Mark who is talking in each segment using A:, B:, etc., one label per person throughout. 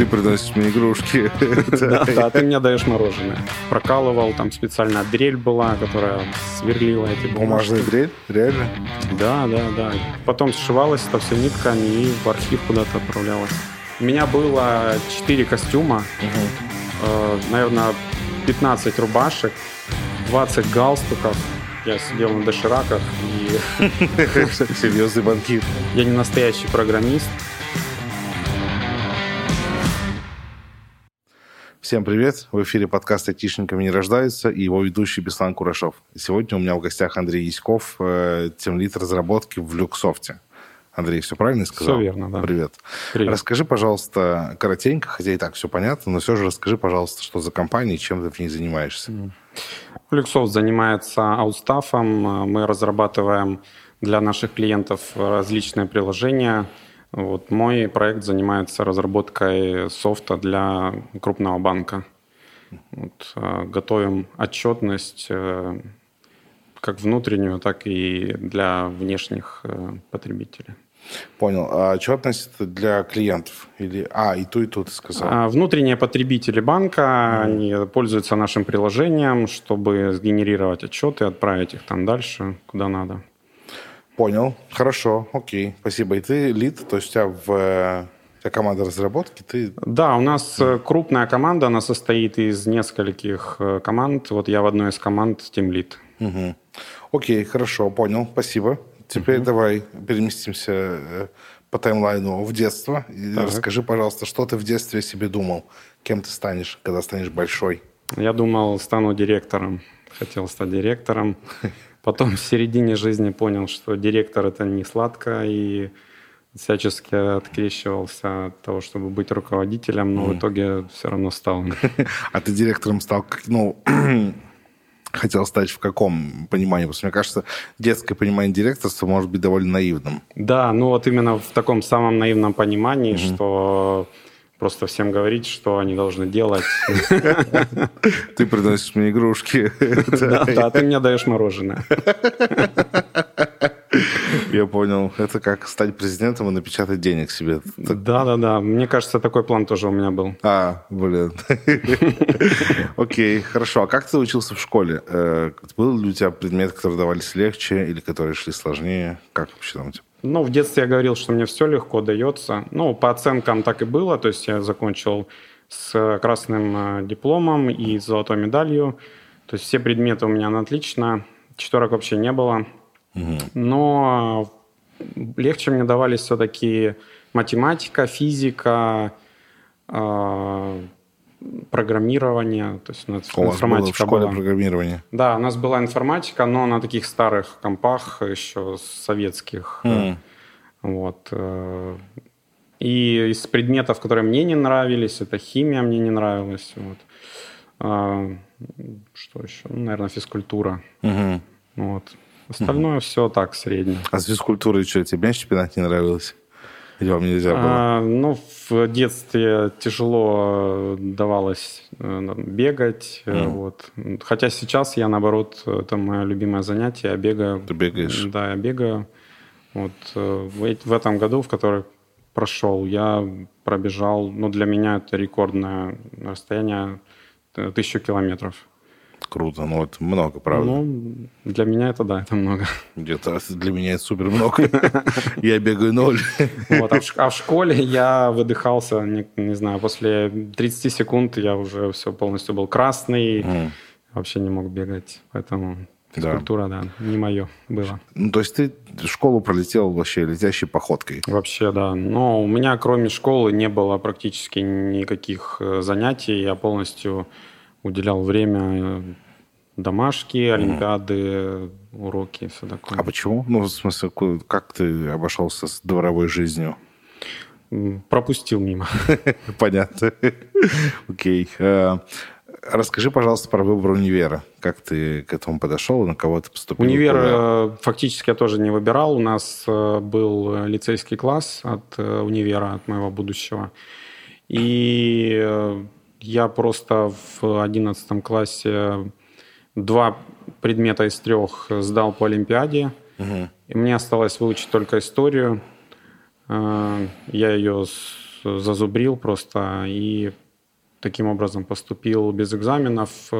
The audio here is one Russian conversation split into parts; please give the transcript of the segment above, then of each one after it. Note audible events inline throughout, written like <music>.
A: Ты приносишь мне игрушки. <laughs>
B: Да, ты мне даешь мороженое. Прокалывал, там специальная дрель была, которая сверлила эти.
A: Бумажная дрель? Реально?
B: Да, да, да. Потом сшивалось это все нитками и в архив куда-то отправлялось. У меня было 4 костюма, э, наверное, 15 рубашек, 20 галстуков. Я сидел на дошираках, и <laughs>
A: Серьезный банкир.
B: я не настоящий программист.
A: Всем привет! В эфире подкаст «Айтишниками не рождаются» и его ведущий Беслан Курашов. Сегодня у меня в гостях Андрей Яськов, э, темлит разработки в Люксофте. Андрей, все правильно сказал?
B: Все верно, да.
A: Привет.
B: Привет.
A: Расскажи, пожалуйста, коротенько, хотя и так все понятно, но все же расскажи, пожалуйста, что за компания и чем ты в ней занимаешься.
B: Люксофт занимается аутстафом. Мы разрабатываем для наших клиентов различные приложения. Вот мой проект занимается разработкой софта для крупного банка. Вот, э, готовим отчетность э, как внутреннюю, так и для внешних э, потребителей.
A: Понял. А отчетность для клиентов? Или... А, и ту, и ту ты сказал.
B: А Внутренние потребители банка, они пользуются нашим приложением, чтобы сгенерировать отчеты, отправить их там дальше, куда надо.
A: Понял. Хорошо. Окей. Спасибо. И ты лид, то есть у тебя в... тебя команда разработки, ты...
B: Да, у нас э, крупная команда, она состоит из нескольких э, команд. Вот я в одной из команд Team Lead.
A: Мгм. Окей, хорошо, понял. Спасибо. Теперь давай переместимся э, по таймлайну в детство. И
B: Так.
A: расскажи, пожалуйста, что ты в детстве себе думал? Кем ты станешь, когда станешь большой?
B: Я думал, стану директором. Хотел стать директором. <laughs> Потом в середине жизни понял, что директор это не сладко, и всячески открещивался от того, чтобы быть руководителем, но в итоге все равно стал. <laughs>
A: А ты директором стал, ну, <clears throat> хотел стать в каком понимании? Потому что, мне кажется, детское понимание директорства может быть довольно наивным.
B: Да, ну вот именно в таком самом наивном понимании, что просто всем говорить, что они должны делать. <laughs>
A: Ты приносишь мне игрушки. <laughs>
B: Да, ты мне даешь мороженое. <laughs>
A: Я понял. Это как стать президентом и напечатать денег себе.
B: Да, да, да. Мне кажется, такой план тоже у меня был.
A: А, блин. Окей, хорошо. А как ты учился в школе? Э, Был ли у тебя предмет, которые давались легче или которые шли сложнее? Как вообще там у тебя?
B: Ну, в детстве я говорил, что мне все легко дается. Ну, по оценкам так и было. То есть я закончил с красным э, дипломом и с золотой медалью. То есть все предметы у меня на отлично. Четверок вообще не было. Но легче мне давались все-таки математика, физика, программирование. То есть у нас
A: У было в
B: информатика
A: школе
B: была.
A: программирование?
B: Да, у нас была информатика, но на таких старых компах еще советских.
A: М.
B: Вот. э, И из предметов, которые мне не нравились, это химия мне не нравилась. Вот. А, Что еще? Ну, наверное, физкультура.
A: Мгм.
B: Вот. Остальное все так, среднее.
A: А с физкультурой что, тебе мяч чемпионат не нравилось? Или вам нельзя было?
B: А, ну, в детстве тяжело давалось э, бегать. э, Вот. Хотя сейчас я, наоборот, это мое любимое занятие. Я бегаю.
A: Ты бегаешь?
B: Да, я бегаю. Вот э, в, эт- в этом году, в который прошел, я пробежал, ну, для меня это рекордное расстояние, тысячу километров.
A: Круто, ну это много, правда.
B: Ну, для меня это, да, это много.
A: Где-то для меня это супер много. <laughs> Я бегаю ноль.
B: Вот, а, в, а школе я выдыхался, не, знаю, после 30 секунд я уже все полностью был красный, вообще не мог бегать, поэтому
A: Да.
B: физкультура, да, не мое было.
A: Ну, то есть ты школу пролетел вообще летящей походкой.
B: Вообще, да. Но у меня кроме школы не было практически никаких э, занятий. Я полностью уделял время э, домашки, олимпиады, уроки, все такое.
A: А почему? Ну, в смысле, как ты обошелся с дворовой жизнью?
B: Пропустил мимо. <laughs>
A: Понятно. Окей. Э, Расскажи, пожалуйста, про выбор универа. Как ты к этому подошел, на кого ты поступил?
B: Универ э, фактически я тоже не выбирал. У нас э, был лицейский класс от универа, от моего будущего. И я просто в одиннадцатом классе два предмета из трех сдал по Олимпиаде.
A: Мгм.
B: И мне осталось выучить только историю. Э, Я ее зазубрил просто и таким образом поступил без экзаменов.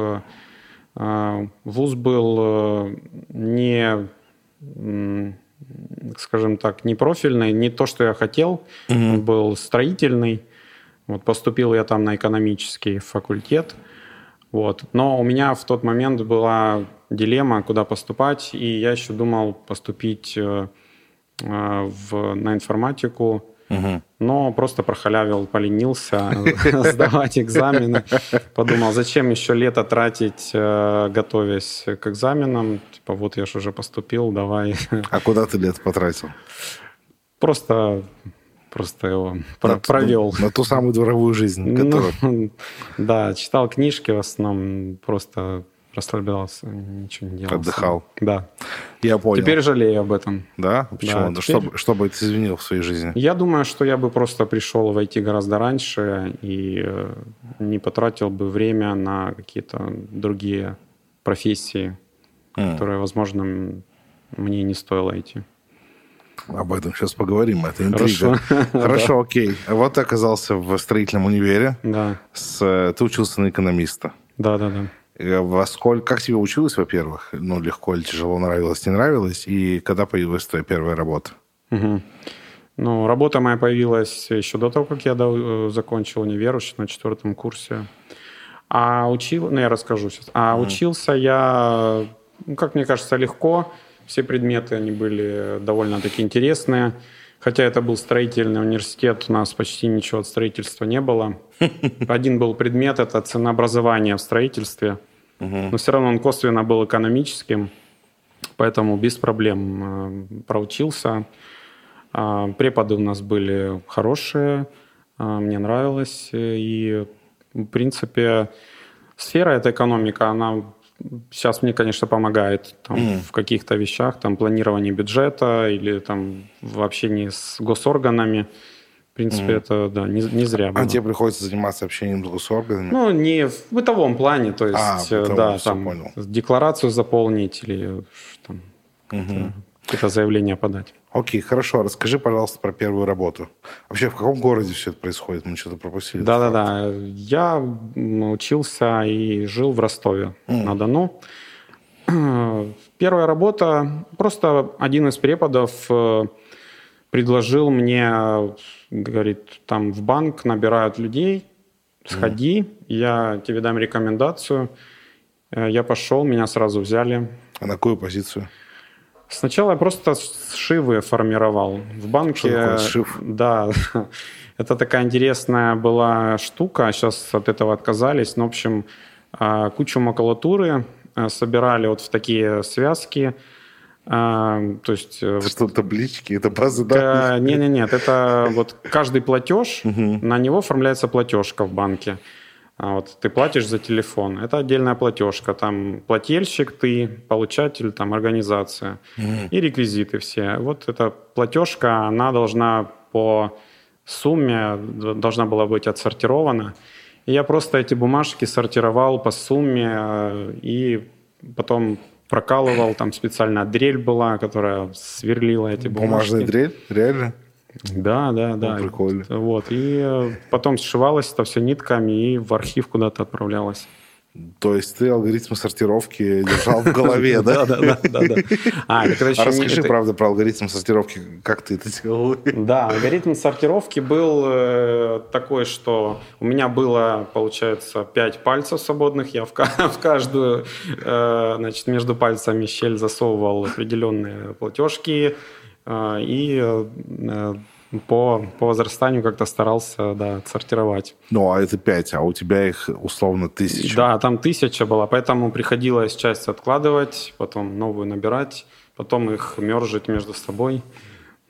B: Вуз был не, скажем так, не профильный, не то, что я хотел. Угу. Он был строительный. Вот поступил я там на экономический факультет. Вот. Но у меня в тот момент была дилемма, куда поступать, и я еще думал поступить э, э, в, на информатику, угу. но просто прохалявил, поленился <laughs> сдавать экзамены. Подумал, зачем еще лето тратить, э, готовясь к экзаменам. Типа, вот я же уже поступил, давай.
A: А куда ты лето потратил?
B: Просто просто его на, провел.
A: На, на ту самую дворовую жизнь, ну, которую...
B: Ну, <laughs> да, читал книжки в основном, просто расслаблялся, ничего не делал.
A: Отдыхал.
B: Да.
A: Я понял.
B: Теперь жалею об этом.
A: Да? Почему? Да, теперь... что, что бы ты изменил в своей жизни?
B: Я думаю, что я бы просто пришел войти гораздо раньше и э, не потратил бы время на какие-то другие профессии, mm. которые, возможно, мне не стоило идти.
A: Об этом сейчас поговорим, это интрига. Хорошо, <laughs> Хорошо окей. Вот ты оказался в строительном универе.
B: Да.
A: С, ты учился на экономиста.
B: Да, да, да.
A: Э, во сколько, как тебе училось, во-первых? Ну, легко или тяжело, нравилось, не нравилось? И когда появилась твоя первая работа?
B: Угу. Ну, работа моя появилась еще до того, как я э, закончил универ, еще на четвертом курсе. А учил, ну, я расскажу сейчас. А угу. учился я, ну, как мне кажется, легко. Все предметы, они были довольно-таки интересные. Хотя это был строительный университет, у нас почти ничего от строительства не было. <laughs> Один был предмет – это ценообразование в строительстве. Но все равно он косвенно был экономическим, поэтому без проблем э, проучился. А, преподы у нас были хорошие, а, мне нравилось. И, в принципе, сфера эта экономика, она сейчас мне, конечно, помогает там, mm. в каких-то вещах, там, планирование бюджета или там в общении с госорганами. В принципе, mm. это, да, не, не зря
A: а было. А тебе приходится заниматься общением с госорганами?
B: Ну, не в бытовом плане, то есть, а, бытовом, да, там, понял. декларацию заполнить или там, mm-hmm. какое-то заявление подать.
A: Окей, хорошо. Расскажи, пожалуйста, про первую работу. Вообще, в каком городе все это происходит? Мы что-то пропустили.
B: Да-да-да. Я учился и жил в Ростове mm. на Дону. Первая работа, просто один из преподов э, предложил мне, говорит, там в банк набирают людей, сходи, mm. я тебе дам рекомендацию. Э, я пошел, меня сразу взяли.
A: А на какую позицию?
B: Сначала я просто сшивы формировал. В банке... Что
A: такое сшив?
B: Да, это такая интересная была штука, сейчас от этого отказались. Но, в общем, а, кучу макулатуры а, собирали вот в такие связки, а, то есть...
A: Э, что, вот, таблички, это базы данных?
B: Нет, нет, нет, это вот каждый платеж, на него оформляется платежка в банке. А вот ты платишь за телефон, это отдельная платежка, там плательщик ты, получатель, там организация и реквизиты все. Вот эта платежка, она должна по сумме, должна была быть отсортирована. И я просто эти бумажки сортировал по сумме э, и потом прокалывал, там специальная дрель была, которая сверлила эти бумажки.
A: Бумажная дрель? Реально?
B: Да, да, да.
A: Ну, прикольно.
B: Вот. И э, потом сшивалось это все нитками и в архив куда-то отправлялось.
A: То есть ты алгоритм сортировки держал в голове, <laughs> да?
B: Да, да, да.
A: А расскажи, правда, про алгоритм сортировки, как ты это делал?
B: Да, алгоритм сортировки был э, такой, что у меня было, получается, пять пальцев свободных, я в <laughs> каждую, э, значит, между пальцами щель засовывал определенные платежки, а, и э, по, по возрастанию как-то старался, да, сортировать.
A: Ну, а это пять, а у тебя их условно тысяча.
B: Да, там тысяча была, поэтому приходилось часть откладывать, потом новую набирать, потом их мержить между собой.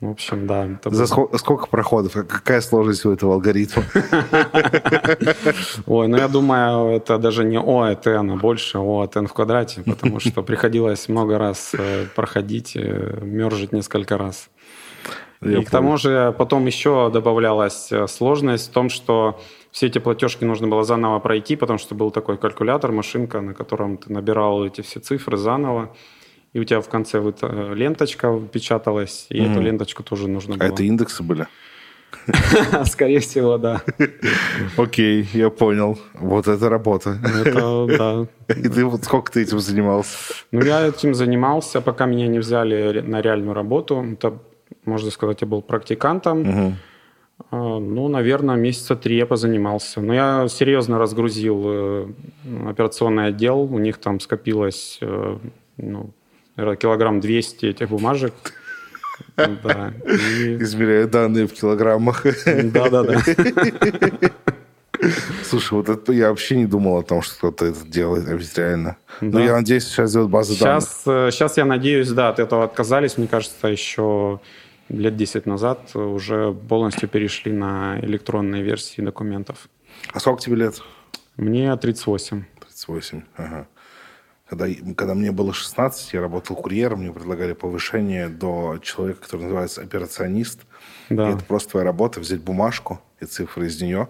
B: В общем, да.
A: За сколько, сколько проходов? Какая сложность у этого алгоритма?
B: Ой, ну я думаю, это даже не О от N, а больше О от N в квадрате, потому что приходилось много раз э, проходить, э, мержить несколько раз. Я И помню. к тому же потом еще добавлялась э, сложность в том, что все эти платежки нужно было заново пройти, потому что был такой калькулятор, машинка, на котором ты набирал эти все цифры заново и у тебя в конце вот э, ленточка печаталась, и mm. эту ленточку тоже нужно
A: а
B: было.
A: А это индексы были? <laughs>
B: Скорее всего, да.
A: Окей, я понял. Вот это работа.
B: Это, да. <laughs>
A: И ты вот сколько ты этим занимался?
B: Ну, я этим занимался, пока меня не взяли на реальную работу. Это, можно сказать, я был практикантом.
A: Угу.
B: Ну, наверное, месяца три я позанимался. Но я серьезно разгрузил э, операционный отдел. У них там скопилось э, килограмм 200 этих бумажек. <laughs>
A: Да. И... Измеряю данные в килограммах.
B: Да-да-да. <laughs>
A: Слушай, вот это я вообще не думал о том, что кто-то это делает, а ведь реально. Да. Но я надеюсь, сейчас сделают базы
B: сейчас, данных. Сейчас я надеюсь, да, от этого отказались. Мне кажется, еще лет 10 назад уже полностью перешли на электронные версии документов.
A: А сколько тебе лет?
B: Мне 38.
A: 38, ага. Когда, когда мне было 16, я работал курьером, мне предлагали повышение до человека, который называется операционист. Да. И это просто твоя работа, взять бумажку и цифры из нее,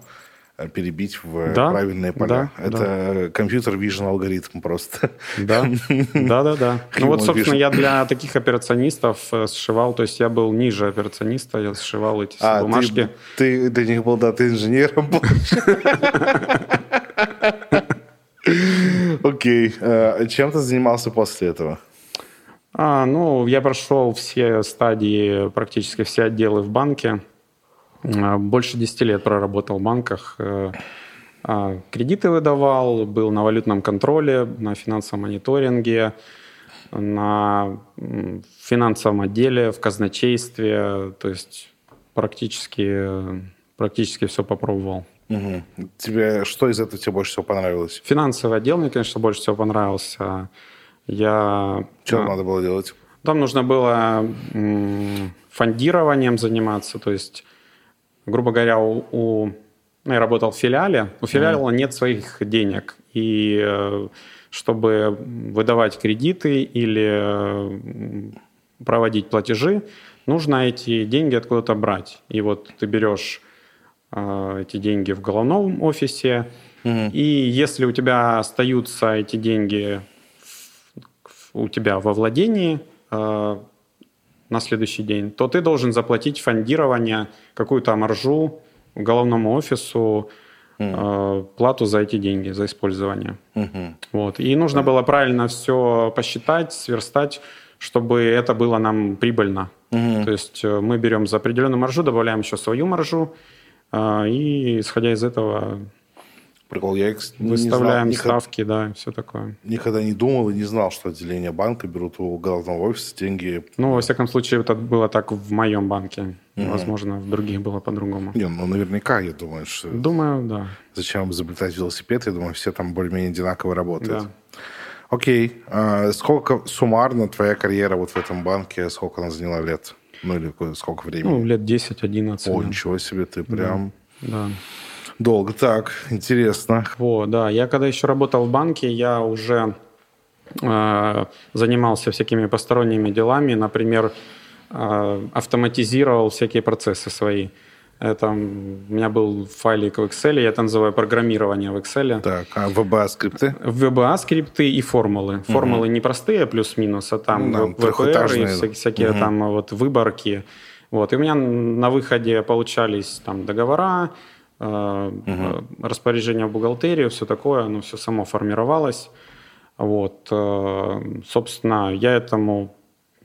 A: э, перебить в да, правильные поля. Да, это да. компьютер vision алгоритм просто.
B: Да, да, да, да. <laughs> Ну вот, собственно, я для таких операционистов э, сшивал, то есть я был ниже операциониста, я сшивал эти а, бумажки.
A: Ты, ты для них был, да, ты инженером <laughs> был. <laughs> Окей. Э, чем ты занимался после этого?
B: А, ну, я прошел все стадии, практически все отделы в банке. А, больше 10 лет проработал в банках. Э, а, кредиты выдавал, был на валютном контроле, на финансовом мониторинге, на финансовом отделе, в казначействе. То есть практически, практически все попробовал.
A: Угу. Тебе что из этого тебе больше всего понравилось?
B: Финансовый отдел мне, конечно, больше всего понравился. Я...
A: Что а, надо было делать?
B: Там нужно было фондированием заниматься, то есть, грубо говоря, у, у я работал в филиале, у филиала mm. нет своих денег, и э, чтобы выдавать кредиты или проводить платежи, нужно эти деньги откуда-то брать. И вот ты берешь эти деньги в головном офисе. Угу. И если у тебя остаются эти деньги у тебя во владении э, на следующий день, то ты должен заплатить фондирование, какую-то маржу головному офису, угу. плату за эти деньги, за использование. Угу. Вот. И нужно было правильно все посчитать, сверстать, чтобы это было нам прибыльно. Угу. То есть мы берем за определенную маржу, добавляем еще свою маржу, и исходя из этого
A: Прикол, я
B: выставляем не знал, ставки, никогда, да, все такое.
A: Никогда не думал и не знал, что отделение банка берут у головного офиса деньги.
B: Ну, во всяком случае, это было так в моем банке. Угу. Возможно, в других было по-другому.
A: Не, ну наверняка, я думаю, что...
B: Думаю, да.
A: Зачем изобретать велосипед? Я думаю, все там более-менее одинаково работают. Да. Окей. А сколько суммарно твоя карьера вот в этом банке, сколько она заняла лет? Ну, или сколько времени?
B: Ну, лет 10-11.
A: О, да. ничего себе, ты прям...
B: Да.
A: Долго. Так, интересно.
B: О, да. Я когда еще работал в банке, я уже э, занимался всякими посторонними делами. Например, э, автоматизировал всякие процессы свои. Это, у меня был файлик в Excel, я это называю программирование в Excel.
A: Так, а VBA-скрипты?
B: VBA-скрипты и формулы. Формулы угу. не простые, плюс-минус, а там ну, VPR и всякие, всякие угу. там вот выборки. Вот. И у меня на выходе получались там договора, угу. распоряжение в бухгалтерию, все такое, оно все само формировалось. Вот. Э, собственно, я этому,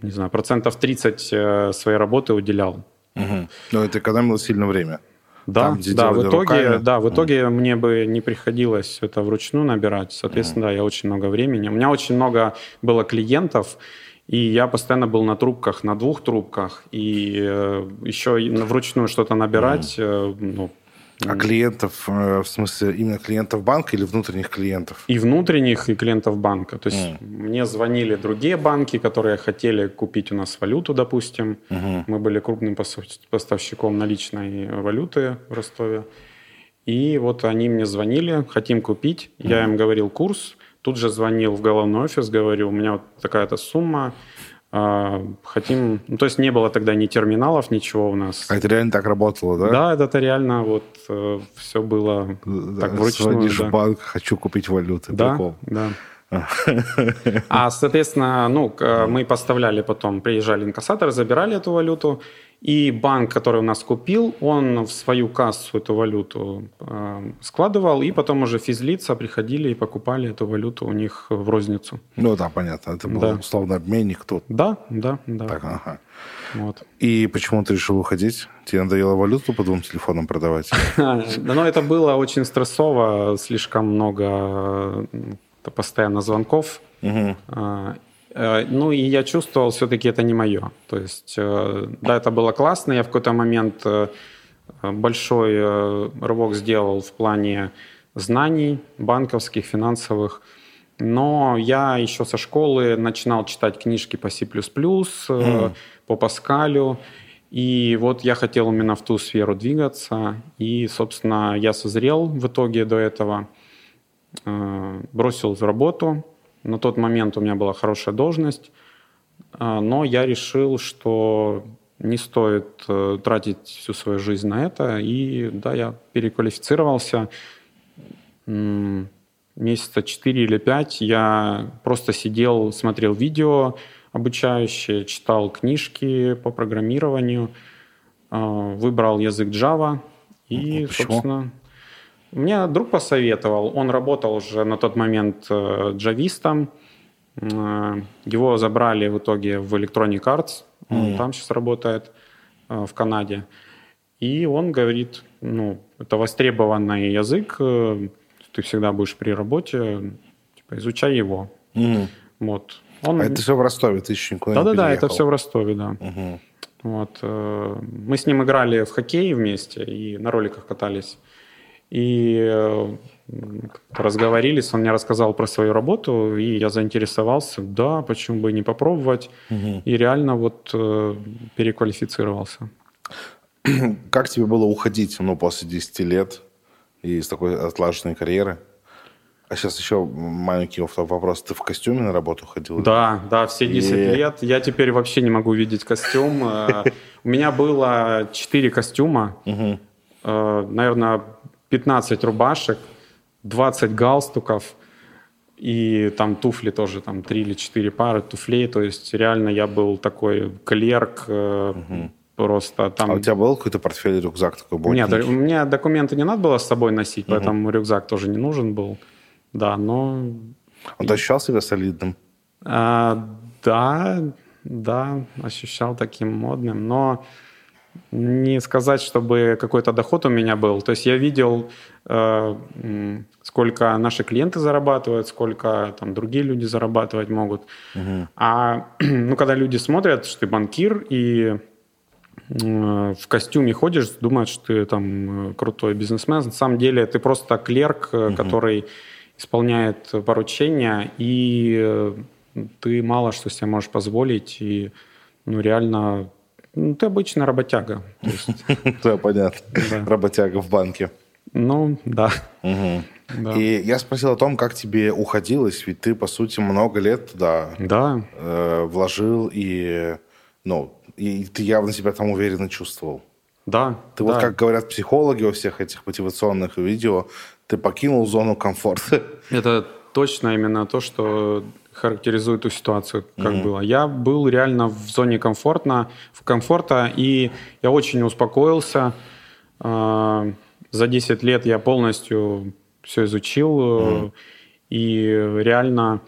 B: не знаю, процентов 30 своей работы уделял.
A: Угу. Но это экономило сильно время.
B: Да, Там, да, в итоге, руками. да, в итоге mm. мне бы не приходилось это вручную набирать. Соответственно, mm. да, я очень много времени. У меня очень много было клиентов, и я постоянно был на трубках, на двух трубках, и э, еще вручную что-то набирать, mm. э, ну,
A: а клиентов, э, в смысле, именно клиентов банка или внутренних клиентов?
B: И внутренних, и клиентов банка. То есть mm. мне звонили другие банки, которые хотели купить у нас валюту, допустим. Mm-hmm. Мы были крупным поставщиком наличной валюты в Ростове. И вот они мне звонили, хотим купить. Mm. Я им говорил курс. Тут же звонил в головной офис, говорю, у меня вот такая-то сумма хотим... Ну, то есть не было тогда ни терминалов, ничего у нас.
A: А это реально так работало, да?
B: Да, это реально вот э, все было да, так вручную.
A: Звонишь да. в банк, хочу купить валюты.
B: Да, Прикол. да. А, соответственно, ну, мы поставляли потом, приезжали инкассаторы, забирали эту валюту, И банк, который у нас купил, он в свою кассу эту валюту э, складывал, и потом уже физлица приходили и покупали эту валюту у них в розницу.
A: Ну да, понятно. Это был да. условно обменник тут.
B: Да, да, да.
A: Так, ага. Вот. И почему ты решил уходить? Тебе надоело валюту по двум телефонам продавать? <laughs>
B: Ну, это было очень стрессово, слишком много постоянно звонков. Э, ну и я чувствовал, все-таки это не мое. То есть, э, да, это было классно. Я в какой-то момент э, большой рывок сделал в плане знаний банковских, финансовых. Но я еще со школы начинал читать книжки по C++, mm. по Паскалю. И вот я хотел именно в ту сферу двигаться. И, собственно, я созрел в итоге до этого. Бросил работу, на тот момент у меня была хорошая должность, а, но я решил, что не стоит э, тратить всю свою жизнь на это. И да, я переквалифицировался. Месяца 4 или 5 я просто сидел, смотрел видео обучающие, читал книжки по программированию, выбрал язык Java и, Почему? собственно, мне друг посоветовал, он работал уже на тот момент э, джавистом, э, его забрали в итоге в Electronic Arts, он mm. там сейчас работает э, в Канаде. И он говорит, ну, это востребованный язык, ты всегда будешь при работе, типа, изучай его. Mm. Вот.
A: Он... А это все в Ростове, ты еще никуда
B: Да-да-да, это все в Ростове, да. Угу. Вот. Мы с ним играли в хоккей вместе и на роликах катались. И э, разговорились, он мне рассказал про свою работу, и я заинтересовался, да, почему бы не попробовать, угу. и реально вот э, переквалифицировался. <clears throat>
A: Как тебе было уходить, ну, после 10 лет из такой отлаженной карьеры? А сейчас еще маленький вопрос. Ты в костюме на работу ходил?
B: Да, да, все 10 и... лет. Я теперь вообще не могу видеть костюм. Э, у меня было 4 костюма. Наверное, 15 рубашек, 20 галстуков и там туфли тоже, там 3 или 4 пары туфлей. То есть реально я был такой клерк, угу. просто там...
A: А у тебя был какой-то портфель, рюкзак такой больше?
B: Нет, у меня документы не надо было с собой носить, угу. поэтому рюкзак тоже не нужен был. Да, но...
A: Он ощущал себя солидным?
B: А, да, да, ощущал таким модным, но не сказать, чтобы какой-то доход у меня был. То есть я видел, э, сколько наши клиенты зарабатывают, сколько там другие люди зарабатывать могут. Угу. А <clears throat> ну, когда люди смотрят, что ты банкир и э, в костюме ходишь, думают, что ты там э, крутой бизнесмен. На самом деле ты просто клерк, угу. который исполняет поручения, и ты мало что себе можешь позволить, и ну, реально ну, ты обычно работяга. <laughs>
A: Да, понятно. Работяга в банке.
B: Ну, да.
A: И я спросил о том, как тебе уходилось, ведь ты, по сути, много лет туда
B: да.
A: Э, вложил, и, ну, и ты явно себя там уверенно чувствовал.
B: Да.
A: Ты вот, как говорят психологи во всех этих мотивационных видео, ты покинул зону комфорта.
B: Это точно именно то, что характеризует ту ситуацию, как mm-hmm. было. Я был реально в зоне комфортно, в комфорта, и я очень успокоился. А, за 10 лет я полностью все изучил, mm-hmm. и реально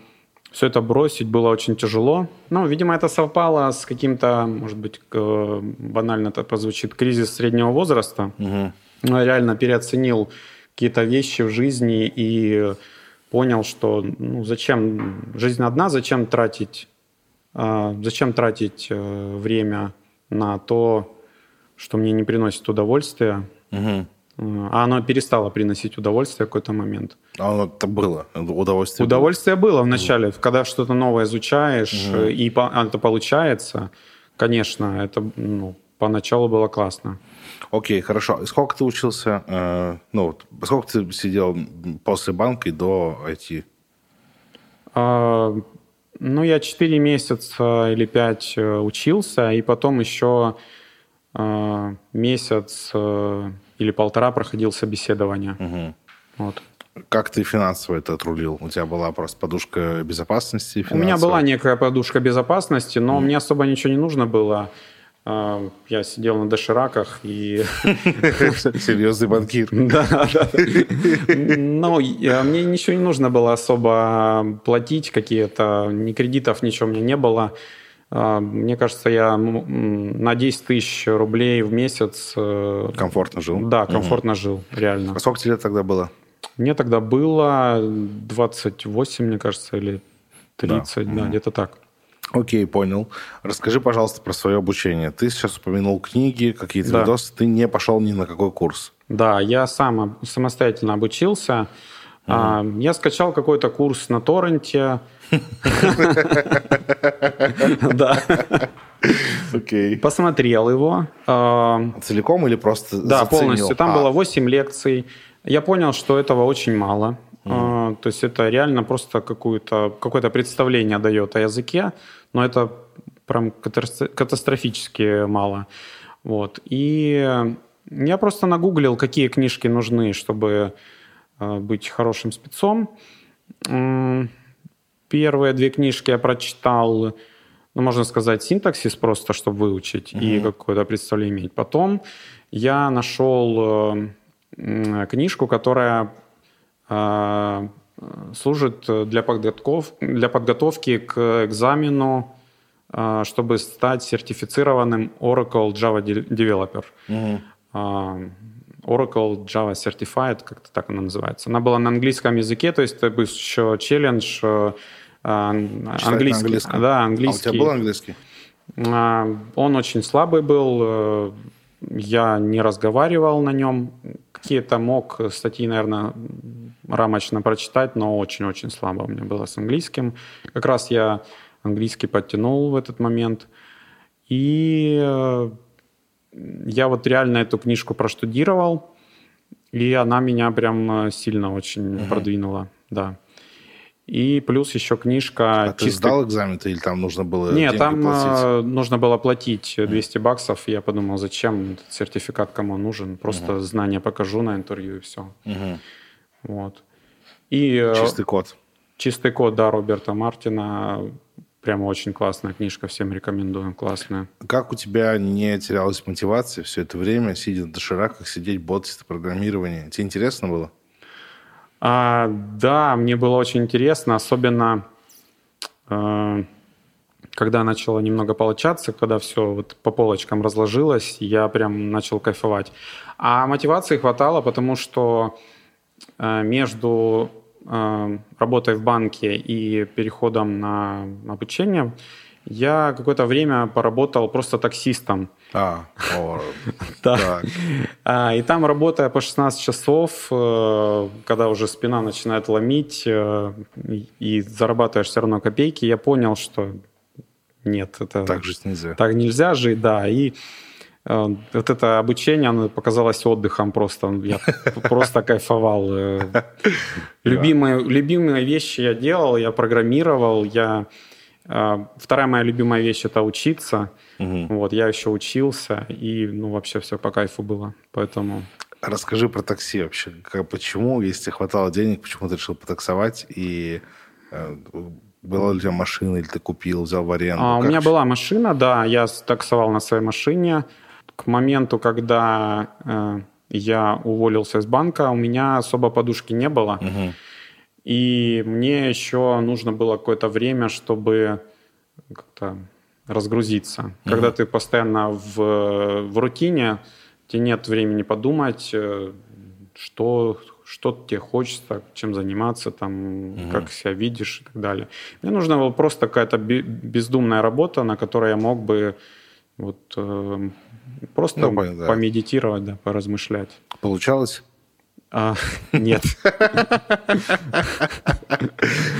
B: все это бросить было очень тяжело. Ну, видимо, это совпало с каким-то, может быть, банально это прозвучит, кризис среднего возраста. Mm-hmm. Я реально переоценил какие-то вещи в жизни и понял, что ну, зачем жизнь одна, зачем тратить, э, зачем тратить э, время на то, что мне не приносит удовольствия. Угу. А оно перестало приносить удовольствие в какой-то момент.
A: А оно это было? Удовольствие
B: Удовольствие было, было вначале. Угу. Когда что-то новое изучаешь, угу. и это получается, конечно, это ну, поначалу было классно.
A: Окей, хорошо. Сколько ты учился, э, ну, сколько ты сидел после банка и до IT?
B: А, ну, я 4 месяца или 5 э, учился, и потом еще э, месяц э, или полтора проходил собеседование. Угу. Вот.
A: Как ты финансово это отрулил? У тебя была просто подушка безопасности?
B: Финансовая? У меня была некая подушка безопасности, но mm. мне особо ничего не нужно было. А, я сидел на дошираках и... <laughs>
A: Серьезный банкир. <laughs>
B: Да, да. Но мне ничего не нужно было особо платить какие-то, ни кредитов, ничего у меня не было. А, мне кажется, я на 10 тысяч рублей в месяц... Э,
A: комфортно жил?
B: Да, комфортно жил, реально.
A: А сколько тебе тогда было?
B: Мне тогда было 28, мне кажется, или 30, да, да где-то так.
A: Окей, понял. Расскажи, пожалуйста, про свое обучение. Ты сейчас упомянул книги, какие-то да. видосы. Ты не пошел ни на какой курс.
B: Да, я сам самостоятельно обучился. Угу. Я скачал какой-то курс на торренте. Да.
A: Окей.
B: Посмотрел его.
A: А, Целиком или просто
B: Да, полностью. Там было 8 лекций. Я понял, что этого очень мало. То есть это реально просто какое-то какое представление дает о языке, но это прям катастрофически мало. Вот. И я просто нагуглил, какие книжки нужны, чтобы э, быть хорошим спецом. Первые две книжки я прочитал, ну, можно сказать, синтаксис просто, чтобы выучить mm и какое-то представление иметь. Потом я нашел э, книжку, которая э, служит для, подготов... для подготовки к экзамену, э, чтобы стать сертифицированным Oracle Java Developer. mm Oracle Java Certified, как-то так она называется. Она была на английском языке, то есть это был еще челлендж
A: английский.
B: Да, английский.
A: А у тебя был английский?
B: Он очень слабый был. Э, я не разговаривал на нем. Какие-то мог статьи, наверное, рамочно прочитать, но очень-очень слабо у меня было с английским. Как раз я английский подтянул в этот момент. И э, я вот реально эту книжку проштудировал, и она меня прям э, сильно очень uh-huh. продвинула, да. И плюс еще книжка...
A: А ты сдал экзамен или там нужно было
B: Нет, там платить? Э, нужно было платить 200 mm. баксов. Я подумал, зачем этот сертификат кому нужен? Просто mm-hmm. знания покажу на интервью и все. Mm-hmm. Вот.
A: И, э, чистый код.
B: Чистый код, да, Роберта Мартина. Прямо очень классная книжка, всем рекомендую, классная.
A: Как у тебя не терялась мотивация все это время, сидя на дошираках, сидеть ботать программирование? Тебе интересно было?
B: А, да, мне было очень интересно, особенно э, когда начало немного получаться, когда все вот по полочкам разложилось, я прям начал кайфовать. А мотивации хватало, потому что э, между э, работой в банке и переходом на обучение я какое-то время поработал просто таксистом.
A: А, о, <laughs>
B: да. А, и там, работая по 16 часов, э, когда уже спина начинает ломить, э, и зарабатываешь все равно копейки, я понял, что нет, это...
A: Так жить нельзя.
B: Так нельзя жить, да. И э, вот это обучение, оно показалось отдыхом просто. Я <laughs> просто кайфовал. <laughs> Любимые, любимые вещи я делал, я программировал, я вторая моя любимая вещь это учиться. Угу. Вот, я еще учился, и ну, вообще все по кайфу было. Поэтому.
A: Расскажи про такси вообще. Как, почему, если хватало денег, почему ты решил потаксовать? И э, была ли у тебя машина, или ты купил, взял в аренду?
B: А, у меня была машина, да, я таксовал на своей машине. К моменту, когда э, я уволился из банка, у меня особо подушки не было. Угу. И мне еще нужно было какое-то время, чтобы как-то разгрузиться. Угу. Когда ты постоянно в, в рутине, тебе нет времени подумать, э, что, что тебе хочется, чем заниматься, там, угу. как себя видишь и так далее. Мне нужна была просто какая-то бездумная работа, на которой я мог бы вот, э, просто ну, да. помедитировать, да, поразмышлять.
A: Получалось?
B: А, <laughs> нет.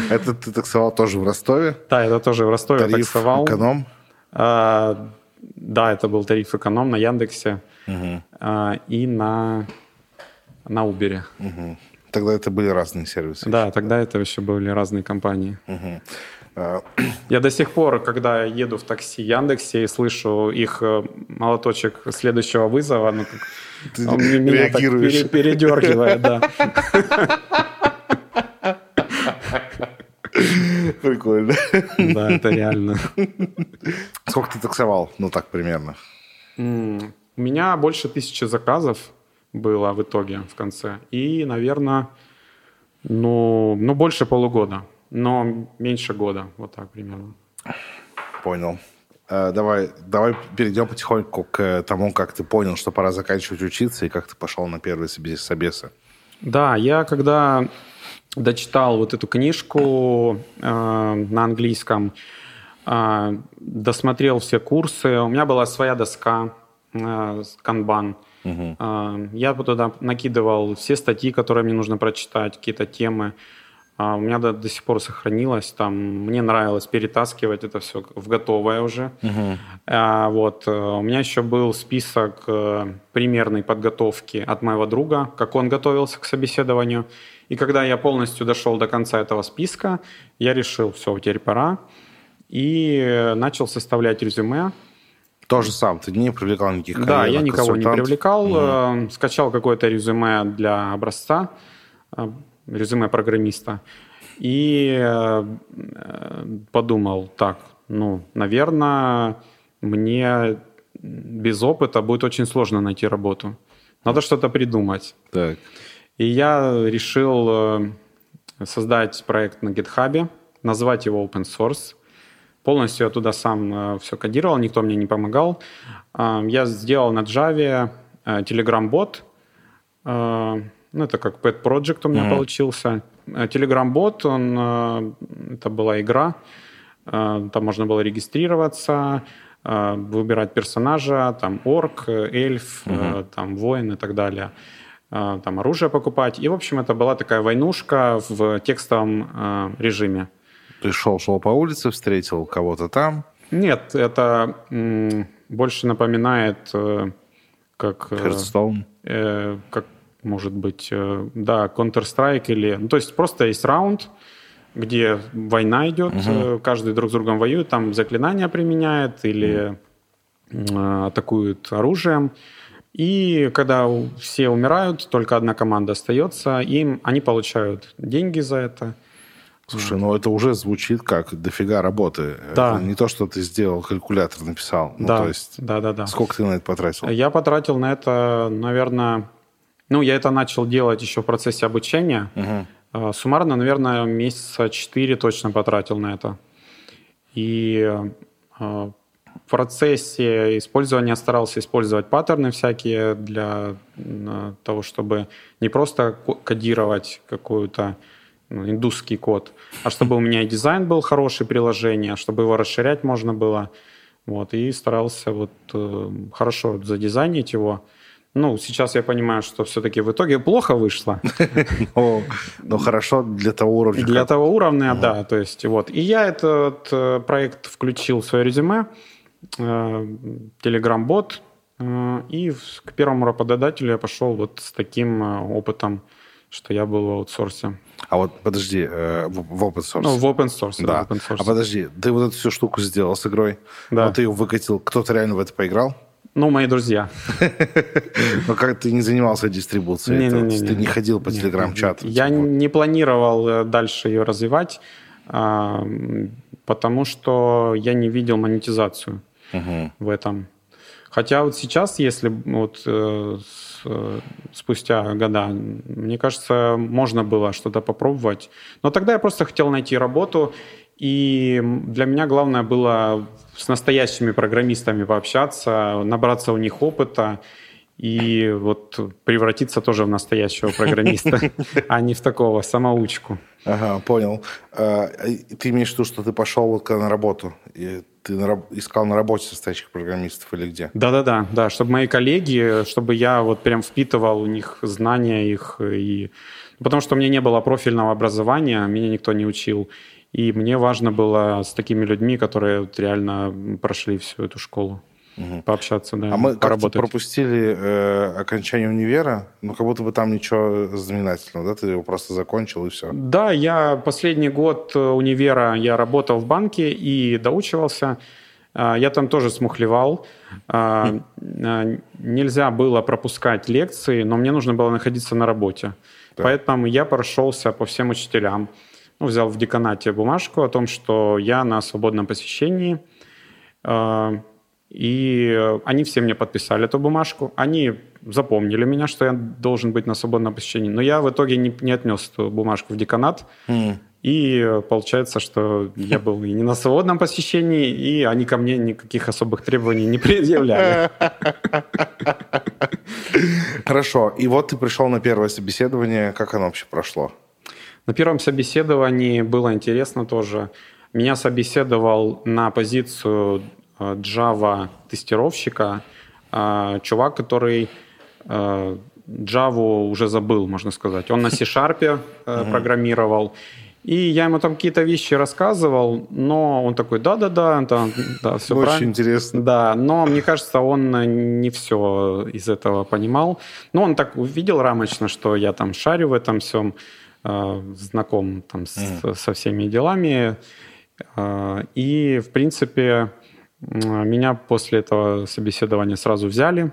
A: Это ты таксовал тоже в Ростове?
B: Да, это тоже в Ростове
A: тариф таксовал. эконом?
B: А, да, это был тариф эконом на Яндексе угу. а, и на, на Uber.
A: Угу. Тогда это были разные сервисы.
B: Да, еще, тогда да? это еще были разные компании. Угу. Я до сих пор, когда еду в такси Яндексе и слышу их э, молоточек следующего вызова, ну,
A: Ты он меня так пере,
B: передергивает, да.
A: Прикольно.
B: Да, это реально.
A: Сколько ты таксовал? Ну, так примерно.
B: У меня больше тысячи заказов было в итоге в конце. И, наверное, ну, ну больше полугода, но меньше года, вот так примерно.
A: Понял. Э, давай, давай перейдем потихоньку к тому, как ты понял, что пора заканчивать учиться, и как ты пошел на первые собесы.
B: Да, я когда дочитал вот эту книжку э, на английском, э, досмотрел все курсы, у меня была своя доска э, канбан. Угу. Э, я туда накидывал все статьи, которые мне нужно прочитать, какие-то темы. А у меня до, до сих пор сохранилось. Там мне нравилось перетаскивать это все в готовое уже. Угу. А, вот э, у меня еще был список э, примерной подготовки от моего друга, как он готовился к собеседованию. И когда я полностью дошел до конца этого списка, я решил, все, теперь пора. И начал составлять резюме.
A: То же сам, ты не привлекал никаких
B: Да, я никого не привлекал. Угу. Скачал какое-то резюме для образца резюме программиста. И э, подумал, так, ну, наверное, мне без опыта будет очень сложно найти работу. Надо что-то придумать.
A: Так.
B: И я решил э, создать проект на GitHub, назвать его open source. Полностью я туда сам э, все кодировал, никто мне не помогал. Я сделал на Java Telegram-бот, ну, это как pet project у меня mm-hmm. получился. Э, Telegram-бот, он, э, это была игра, э, там можно было регистрироваться, выбирать персонажа, там орк, эльф, mm-hmm. там воин и так далее, там оружие покупать. И, в общем, это была такая войнушка в текстовом режиме.
A: Ты шел, шел по улице, встретил кого-то там?
B: Нет, это больше напоминает как...
A: Hearthstone?
B: Э, как может быть, э, да, Counter-Strike или... Ну, то есть просто есть раунд, где война идет, угу. каждый друг с другом воюет, там заклинания применяет или угу. атакуют оружием. И когда все умирают, только одна команда остается, им они получают деньги за это.
A: Слушай, ну это уже звучит как дофига работы. Да. Это не то, что ты сделал, калькулятор написал. Ну,
B: да,
A: то есть,
B: да, да, да.
A: Сколько ты на это потратил?
B: Я потратил на это, наверное, ну, я это начал делать еще в процессе обучения. Угу. Суммарно, наверное, месяца четыре точно потратил на это. И а, в процессе использования старался использовать паттерны всякие для того, чтобы не просто кодировать какую-то ну, индусский код, а чтобы у меня и дизайн был хороший приложение, чтобы его расширять можно было. Вот, и старался вот э, хорошо задизайнить его. Ну, сейчас я понимаю, что все-таки в итоге плохо вышло. <laughs>
A: Но хорошо для того уровня.
B: Для того уровня, да. То есть вот. И я этот э, проект включил в свое резюме, э, Telegram-бот, э, и к первому работодателю я пошел вот с таким опытом, что я был в аутсорсе.
A: А вот подожди, в open source.
B: Ну, в open source,
A: да. Open source. А подожди, ты вот эту всю штуку сделал с игрой, да. но ты ее выкатил, кто-то реально в это поиграл?
B: Ну, мои друзья. <laughs>
A: Но как ты не занимался дистрибуцией? Не, не, не, ты не ходил по телеграм-чату?
B: Я не планировал э, дальше ее развивать, а, потому что я не видел монетизацию в этом. Хотя вот сейчас, если вот э, э, спустя года, мне кажется, можно было что-то попробовать. Но тогда я просто хотел найти работу, и для меня главное было с настоящими программистами пообщаться, набраться у них опыта и вот превратиться тоже в настоящего программиста, <laughs> а не в такого самоучку.
A: Ага, понял. А, ты имеешь в виду, что ты пошел вот на работу, и ты искал на работе настоящих программистов или где?
B: Да-да-да, да, чтобы мои коллеги, чтобы я вот прям впитывал у них знания их и... Потому что у меня не было профильного образования, меня никто не учил. И мне важно было с такими людьми, которые вот реально прошли всю эту школу. Угу. Пообщаться, да.
A: А мы как-то пропустили э, окончание универа, ну как будто бы там ничего знаменательного, да? Ты его просто закончил и все.
B: Да, я последний год э, универа я работал в банке и доучивался. А, я там тоже смухлевал. А, а, нельзя было пропускать лекции, но мне нужно было находиться на работе. Да. Поэтому я прошелся по всем учителям ну, взял в деканате бумажку о том, что я на свободном посещении. Э, И они все мне подписали эту бумажку. Они запомнили меня, что я должен быть на свободном посещении. Но я в итоге не, не отнес эту бумажку в деканат. Mm. И получается, что я был и не на свободном посещении, и они ко мне никаких особых требований не предъявляли.
A: Хорошо. И вот ты пришел на первое собеседование. Как оно вообще прошло?
B: На первом собеседовании было интересно тоже. Меня собеседовал на позицию э, Java тестировщика э, чувак, который э, Java уже забыл, можно сказать. Он на C-Sharp <laughs> программировал. И я ему там какие-то вещи рассказывал, но он такой, да-да-да, да, да, все
A: Очень
B: правильно.
A: интересно.
B: Да, но мне кажется, он не все из этого понимал. Но он так увидел рамочно, что я там шарю в этом всем, знаком там с, mm. со всеми делами. Э, и, в принципе, меня после этого собеседования сразу взяли.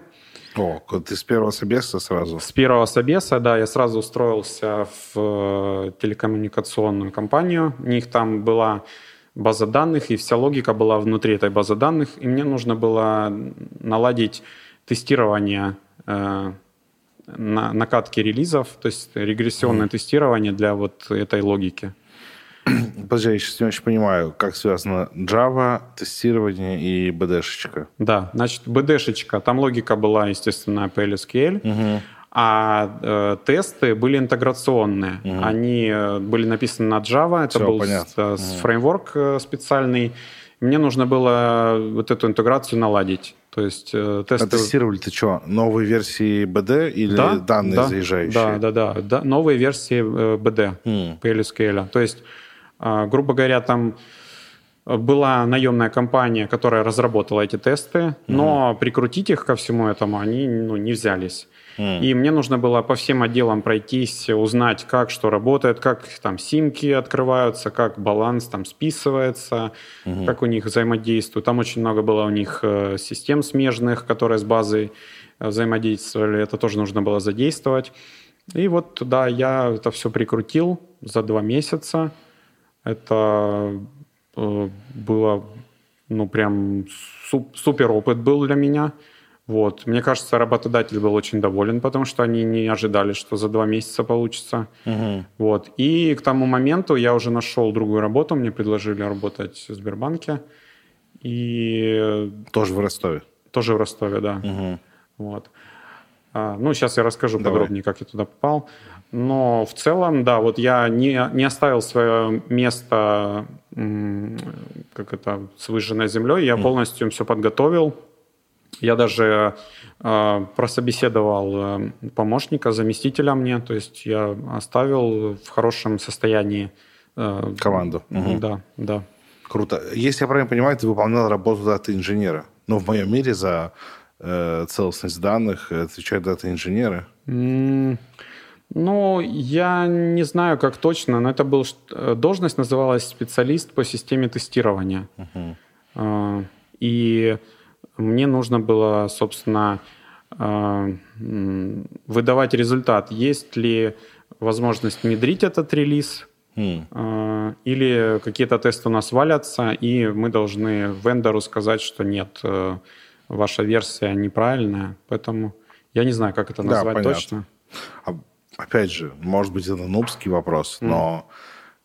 A: О, ты с первого собеса сразу?
B: С первого собеса, да, я сразу устроился в э, телекоммуникационную компанию. У них там была база данных, и вся логика была внутри этой базы данных. И мне нужно было наладить тестирование э, на, накатки релизов, то есть регрессионное mm. тестирование для вот этой логики. <clears throat>
A: Подожди, я сейчас не очень понимаю, как связано Java, тестирование и BD-шечка.
B: Да, значит, BD-шечка, там логика была, естественно, PLSQL, угу. а э, тесты были интеграционные. Угу. Они э, были написаны на Java, это Все, был понятно. с, с угу. фреймворк э, специальный. Мне нужно было вот эту интеграцию наладить. То есть
A: э, тесты... А тестировали ты что, новые версии BD или да, данные
B: да,
A: заезжающие?
B: Да, да, да, да, новые версии BD, mm. PLSQL. То есть а, грубо говоря, там была наемная компания, которая разработала эти тесты, но mm прикрутить их ко всему этому они ну, не взялись. Mm. И мне нужно было по всем отделам пройтись, узнать, как что работает, как там симки открываются, как баланс там списывается, mm-hmm. как у них взаимодействуют. Там очень много было у них э, систем смежных, которые с базой э, взаимодействовали. Это тоже нужно было задействовать. И вот, да, я это все прикрутил за два месяца. Это э, было, ну, прям суп, супер опыт был для меня. Вот. Мне кажется, работодатель был очень доволен, потому что они не ожидали, что за два месяца получится. Угу. Вот. И к тому моменту я уже нашел другую работу. Мне предложили работать в Сбербанке. И...
A: Тоже в Ростове?
B: Тоже в Ростове, да. Угу. Вот. А, ну, сейчас я расскажу Давай. подробнее, как я туда попал. Но в целом, да, вот я не, не оставил свое место, как это, с выжженной землей. Я mm. полностью все подготовил. Я даже э, прособеседовал э, помощника, заместителя мне. То есть я оставил в хорошем состоянии
A: э, команду.
B: Угу. Да, да.
A: Круто. Если я правильно понимаю, ты выполнял работу дата инженера. Но в моем мире за э, целостность данных отвечают дата инженеры.
B: Mm. Ну, я не знаю, как точно, но это был э, должность называлась специалист по системе тестирования. Uh-huh. И мне нужно было, собственно, а, выдавать результат. Есть ли возможность внедрить этот релиз, mm. или какие-то тесты у нас валятся, и мы должны вендору сказать, что нет, э, ваша версия неправильная. Поэтому я не знаю, как это назвать да, точно.
A: А опять же, может быть, это нубский вопрос, mm. но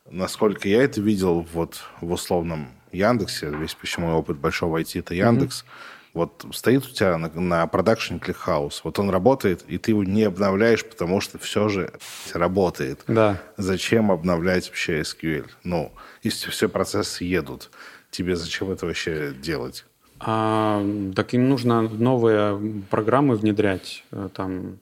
A: насколько я это видел вот в условном Яндексе, весь почему опыт большого IT это Яндекс, mm-hmm. Вот стоит у тебя на, на продакшене ClickHouse, вот он работает, и ты его не обновляешь, потому что все же работает.
B: Да.
A: Зачем обновлять вообще SQL? Ну, если все процессы едут, тебе зачем это вообще делать?
B: А, так им нужно новые программы внедрять, э, там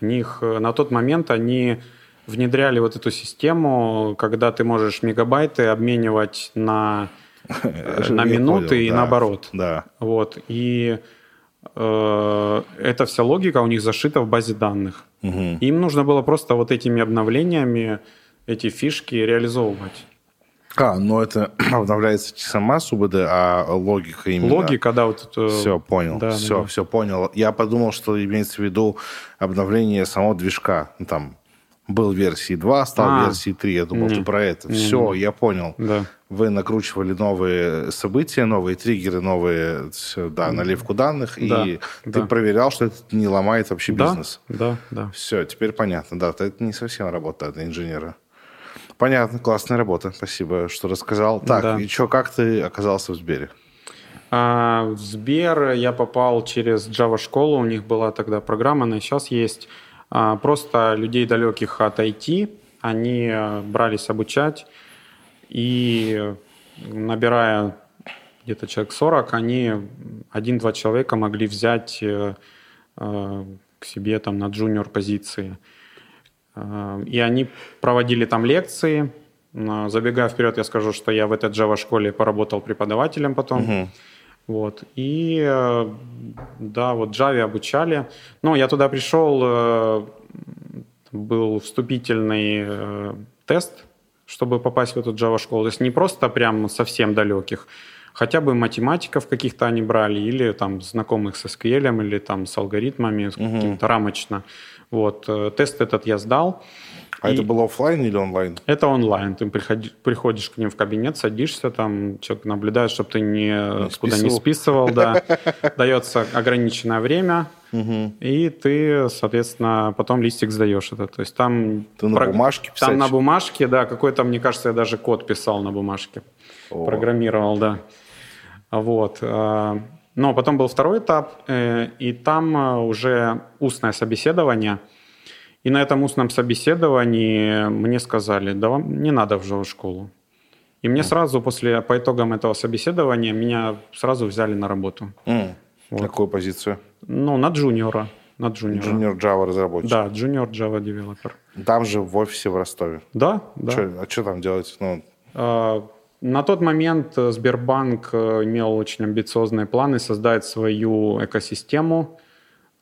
B: у них э, на тот момент они внедряли вот эту систему, когда ты можешь мегабайты обменивать на, на минуты понял, и да, наоборот.
A: Да.
B: Вот. И э, эта вся логика у них зашита в базе данных. Угу. Им нужно было просто вот этими обновлениями эти фишки реализовывать.
A: А, но это <clears throat> обновляется сама СУБД, а логика именно.
B: Логика, да. Вот это...
A: Все, понял. Да, все, да. все понял. Я подумал, что имеется в виду обновление самого движка. Ну, там, был версии 2, стал а, версией 3. Я думал, не, ты про это. Не, Все, не. я понял.
B: Да.
A: Вы накручивали новые события, новые триггеры, новые да, наливку данных, да, и да. ты проверял, что это не ломает вообще
B: да,
A: бизнес.
B: Да, да.
A: Все, теперь понятно. Да, это не совсем работа это инженера. Понятно, классная работа. Спасибо, что рассказал. Так, да. и что, как ты оказался в Сбере?
B: А, в Сбер я попал через Java школу. У них была тогда программа, она сейчас есть. А, просто людей далеких от IT, они э, брались обучать, и набирая где-то человек 40, они один-два человека могли взять э, э, к себе там на джуниор позиции. И они проводили там лекции. Забегая вперед, я скажу, что я в этой Java школе поработал преподавателем потом. Угу. Вот. И да, вот Java обучали. Но я туда пришел, был вступительный э, тест, чтобы попасть в эту Java школу. То есть не просто прям совсем далеких, хотя бы математиков каких-то они брали, или там знакомых с SQL, или там с алгоритмами, угу. каким-то рамочно. Вот. Э, тест этот я сдал.
A: А и это было офлайн или онлайн?
B: Это онлайн. Ты приходи, приходишь к ним в кабинет, садишься, там человек наблюдает, чтобы ты не, не куда не списывал. Да. <laughs> Дается ограниченное время, Угу. И ты, соответственно, потом листик сдаешь это. То есть там...
A: Ты на про... бумажке
B: писать? Там на бумажке, да. Какой-то, мне кажется, я даже код писал на бумажке. О. Программировал, да. Вот. А, но потом был второй этап, э, и там э, уже устное собеседование. И на этом устном собеседовании мне сказали, да вам не надо в школу. И мне mm. сразу после, по итогам этого собеседования, меня сразу взяли на работу.
A: Mm. Вот. Какую позицию?
B: Ну, на джуниора. На
A: джуниора. Junior Java разработчик.
B: Да, Junior Java девелопер.
A: Там же в офисе в Ростове.
B: Да, да.
A: Чё, а что там делать? Ну...
B: А, на тот момент э, Сбербанк э, имел очень амбициозные планы создать свою экосистему,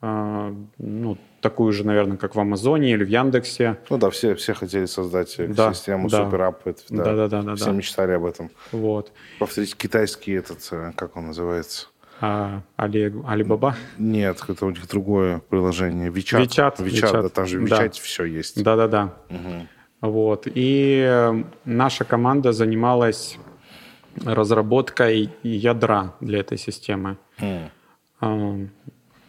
B: а, ну, такую же, наверное, как в Амазоне или в Яндексе.
A: Ну да, все, все хотели создать экосистему да, суперап. Да. Да, да, да, да. Все да. мечтали об этом.
B: Вот.
A: Повторить китайский этот, э, как он называется?
B: А, Али, Алибаба?
A: Нет, это у них другое приложение. WeChat,
B: WeChat,
A: WeChat. Да, там же в WeChat да. все есть.
B: Да-да-да.
A: Угу.
B: Вот. И э, наша команда занималась разработкой ядра для этой системы.
A: Mm.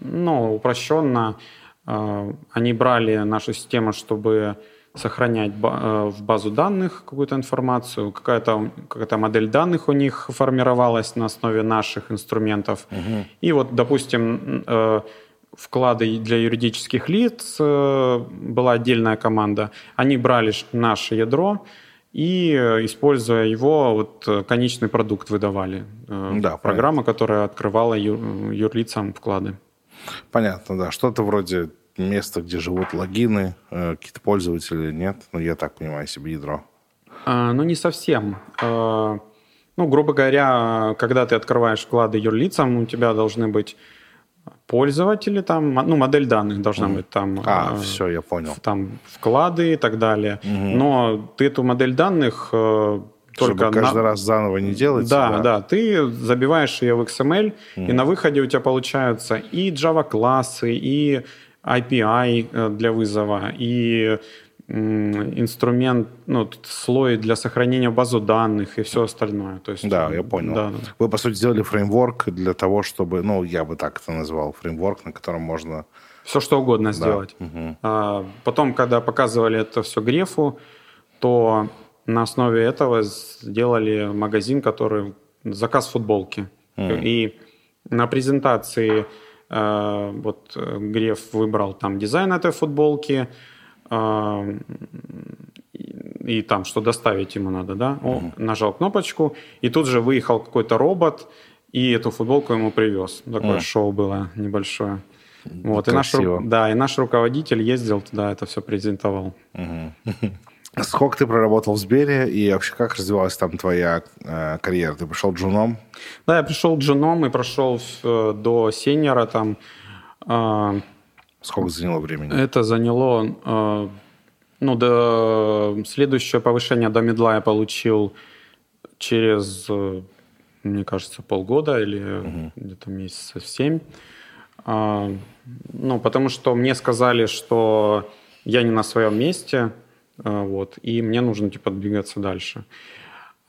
B: Ну, упрощенно, они брали нашу систему, чтобы сохранять э, в базу данных какую-то информацию, какая-то какая модель данных у них формировалась на основе наших инструментов.
A: Угу.
B: И вот, допустим, э, вклады для юридических лиц э, была отдельная команда. Они брали наше ядро и, используя его, вот конечный продукт выдавали.
A: Да,
B: Программа, правильно. которая открывала юрлицам вклады.
A: Понятно, да. Что-то вроде место, где живут логины, э, какие-то пользователи, нет? Ну, я так понимаю себе ядро.
B: А, ну, не совсем. А, ну, грубо говоря, когда ты открываешь вклады юрлицам, у тебя должны быть пользователи там, ну, модель данных должна mm. быть там.
A: А, э, все, я понял.
B: Там вклады и так далее.
A: Mm-hmm.
B: Но ты эту модель данных э, только
A: Чтобы каждый на... раз заново не делать.
B: Да, да, да. Ты забиваешь ее в XML, mm. и на выходе у тебя получаются и Java-классы, и API э, для вызова и инструмент, ну, слой для сохранения базы данных и все остальное. То есть,
A: да, я понял. Да. Вы, по сути, сделали фреймворк для того, чтобы, ну, я бы так это назвал, фреймворк, на котором можно...
B: Все что угодно сделать.
A: Да. Угу.
B: А, потом, когда показывали это все Грефу, то на основе этого сделали магазин, который заказ футболки. Mm. И на презентации Э, вот Греф выбрал там дизайн этой футболки, э, и там, что доставить ему надо, да, он нажал кнопочку, и тут же выехал какой-то робот, и эту футболку ему привез. Такое mm. шоу было небольшое. Вот, и наш, да, и наш руководитель ездил туда, это все презентовал.
A: Угу. <laughs> Сколько ты проработал в Сбере и вообще как развивалась там твоя э, карьера? Ты пришел джуном?
B: Да, я пришел джуном и прошел э, до сеньора там. Э,
A: Сколько заняло времени?
B: Это заняло, э, ну, до следующее повышение до медла я получил через, э, мне кажется, полгода или угу. где-то месяцев семь. Э, ну, потому что мне сказали, что я не на своем месте, вот, и мне нужно, типа, двигаться дальше.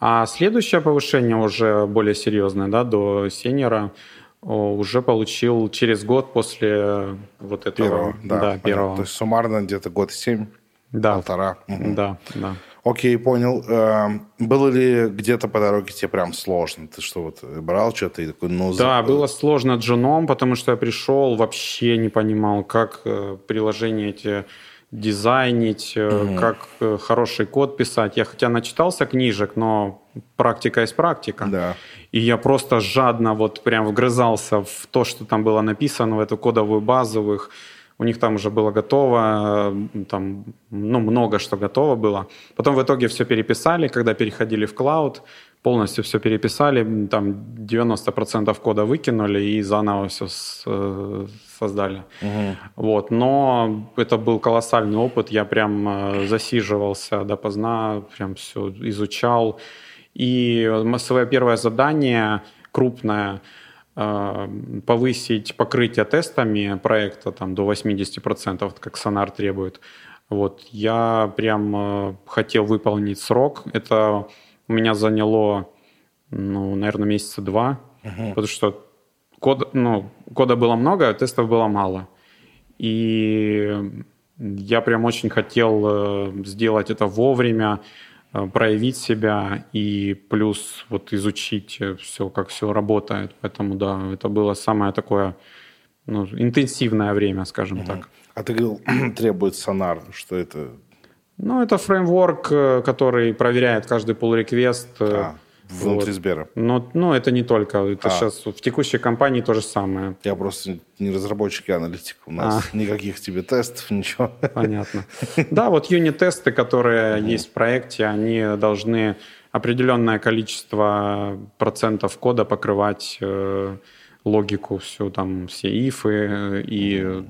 B: А следующее повышение уже более серьезное, да, до сеньора, уже получил через год после вот этого.
A: Первого, да. да первого. То есть суммарно где-то год семь,
B: да.
A: полтора.
B: Угу. Да, да.
A: Окей, понял. Эм, было ли где-то по дороге тебе прям сложно? Ты что, вот брал что-то и такой, ну...
B: Да, было сложно джуном, потому что я пришел, вообще не понимал, как э, приложения эти дизайнить, угу. как э, хороший код писать. Я хотя начитался книжек, но практика есть практика.
A: Да.
B: И я просто жадно вот прям вгрызался в то, что там было написано, в эту кодовую базу их. У них там уже было готово, э, там, ну, много что готово было. Потом в итоге все переписали, когда переходили в клауд, полностью все переписали, там 90% кода выкинули и заново все э, создали. Угу. Вот. Но это был колоссальный опыт, я прям э, засиживался допоздна, прям все изучал. И свое первое задание крупное э, повысить покрытие тестами проекта там, до 80%, как Сонар требует. Вот, я прям хотел выполнить срок. Это у меня заняло, ну, наверное, месяца два, uh-huh. потому что код, ну, кода было много, а тестов было мало. И я прям очень хотел э, сделать это вовремя, э, проявить себя и плюс вот изучить все, как все работает. Поэтому да, это было самое такое ну, интенсивное время, скажем угу. так.
A: А ты говорил, <clears throat> требует сонар, что это
B: ну, это фреймворк, э, который проверяет каждый pull request.
A: Э, а, внутри вот. Сбера.
B: Но, ну, это не только. Это а. сейчас в текущей компании то же самое.
A: Я просто не разработчик, а аналитик. У нас а. никаких тебе тестов, ничего.
B: Понятно. <laughs> Да, вот юнит-тесты, которые есть в проекте, они должны определенное количество процентов кода покрывать э, логику всю, там все ифы и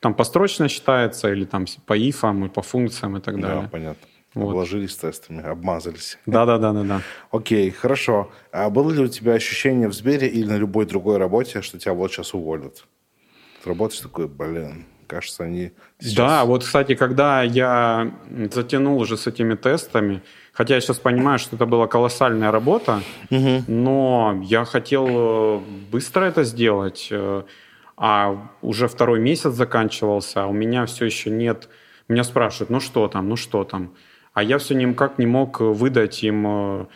B: там построчно считается, или там по ифам, и по функциям и так далее.
A: Да, понятно. Вот. Обложились тестами, обмазались.
B: Да, да, да, да, да.
A: Окей, хорошо. А было ли у тебя ощущение в Сбере или на любой другой работе, что тебя вот сейчас уволят? Ты работаешь такой, блин, кажется, они
B: сейчас... Да, вот, кстати, когда я затянул уже с этими тестами, хотя я сейчас понимаю, что это была колоссальная работа, угу. но я хотел э, быстро это сделать, э, а уже второй месяц заканчивался, а у меня все еще нет... Меня спрашивают, ну что там, ну что там? А я все никак не мог выдать им э,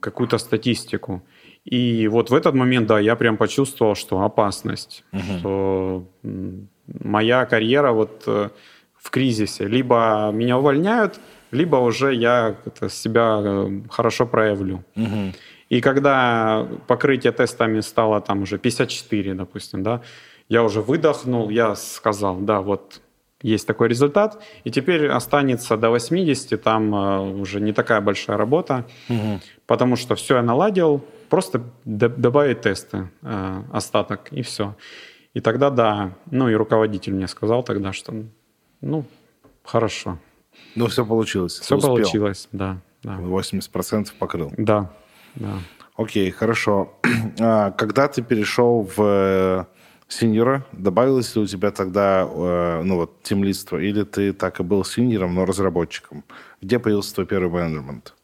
B: какую-то статистику. И вот в этот момент, да, я прям почувствовал, что опасность, угу. что моя карьера вот э, в кризисе. Либо меня увольняют, либо уже я себя э, хорошо проявлю. Угу. И когда покрытие тестами стало там уже 54, допустим, да, я уже выдохнул, я сказал, да, вот есть такой результат, и теперь останется до 80, там э, уже не такая большая работа, угу. потому что все я наладил, просто добавить тесты, э, остаток, и все. И тогда да, ну и руководитель мне сказал тогда, что ну, хорошо.
A: Ну, все получилось.
B: Все получилось, да. да.
A: 80% покрыл.
B: Да, да.
A: Окей, хорошо. <clears throat> А, когда ты перешел в э, синьора, добавилось ли у тебя тогда, э, ну вот, тимлидство, или ты так и был синьором, но разработчиком? Где появился твой первый менеджмент?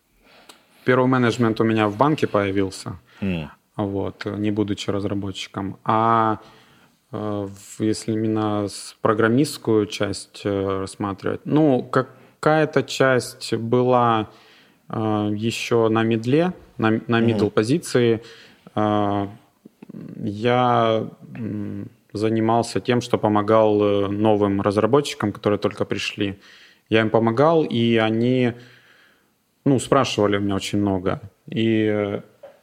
B: Первый менеджмент у меня в банке появился, mm. вот, не будучи разработчиком. А э, если именно программистскую часть рассматривать, ну, какая-то часть была еще на медле, на, на middle позиции. А, я занимался тем, что помогал э, новым разработчикам, которые только пришли. Я им помогал, и они ну, спрашивали у меня очень много. И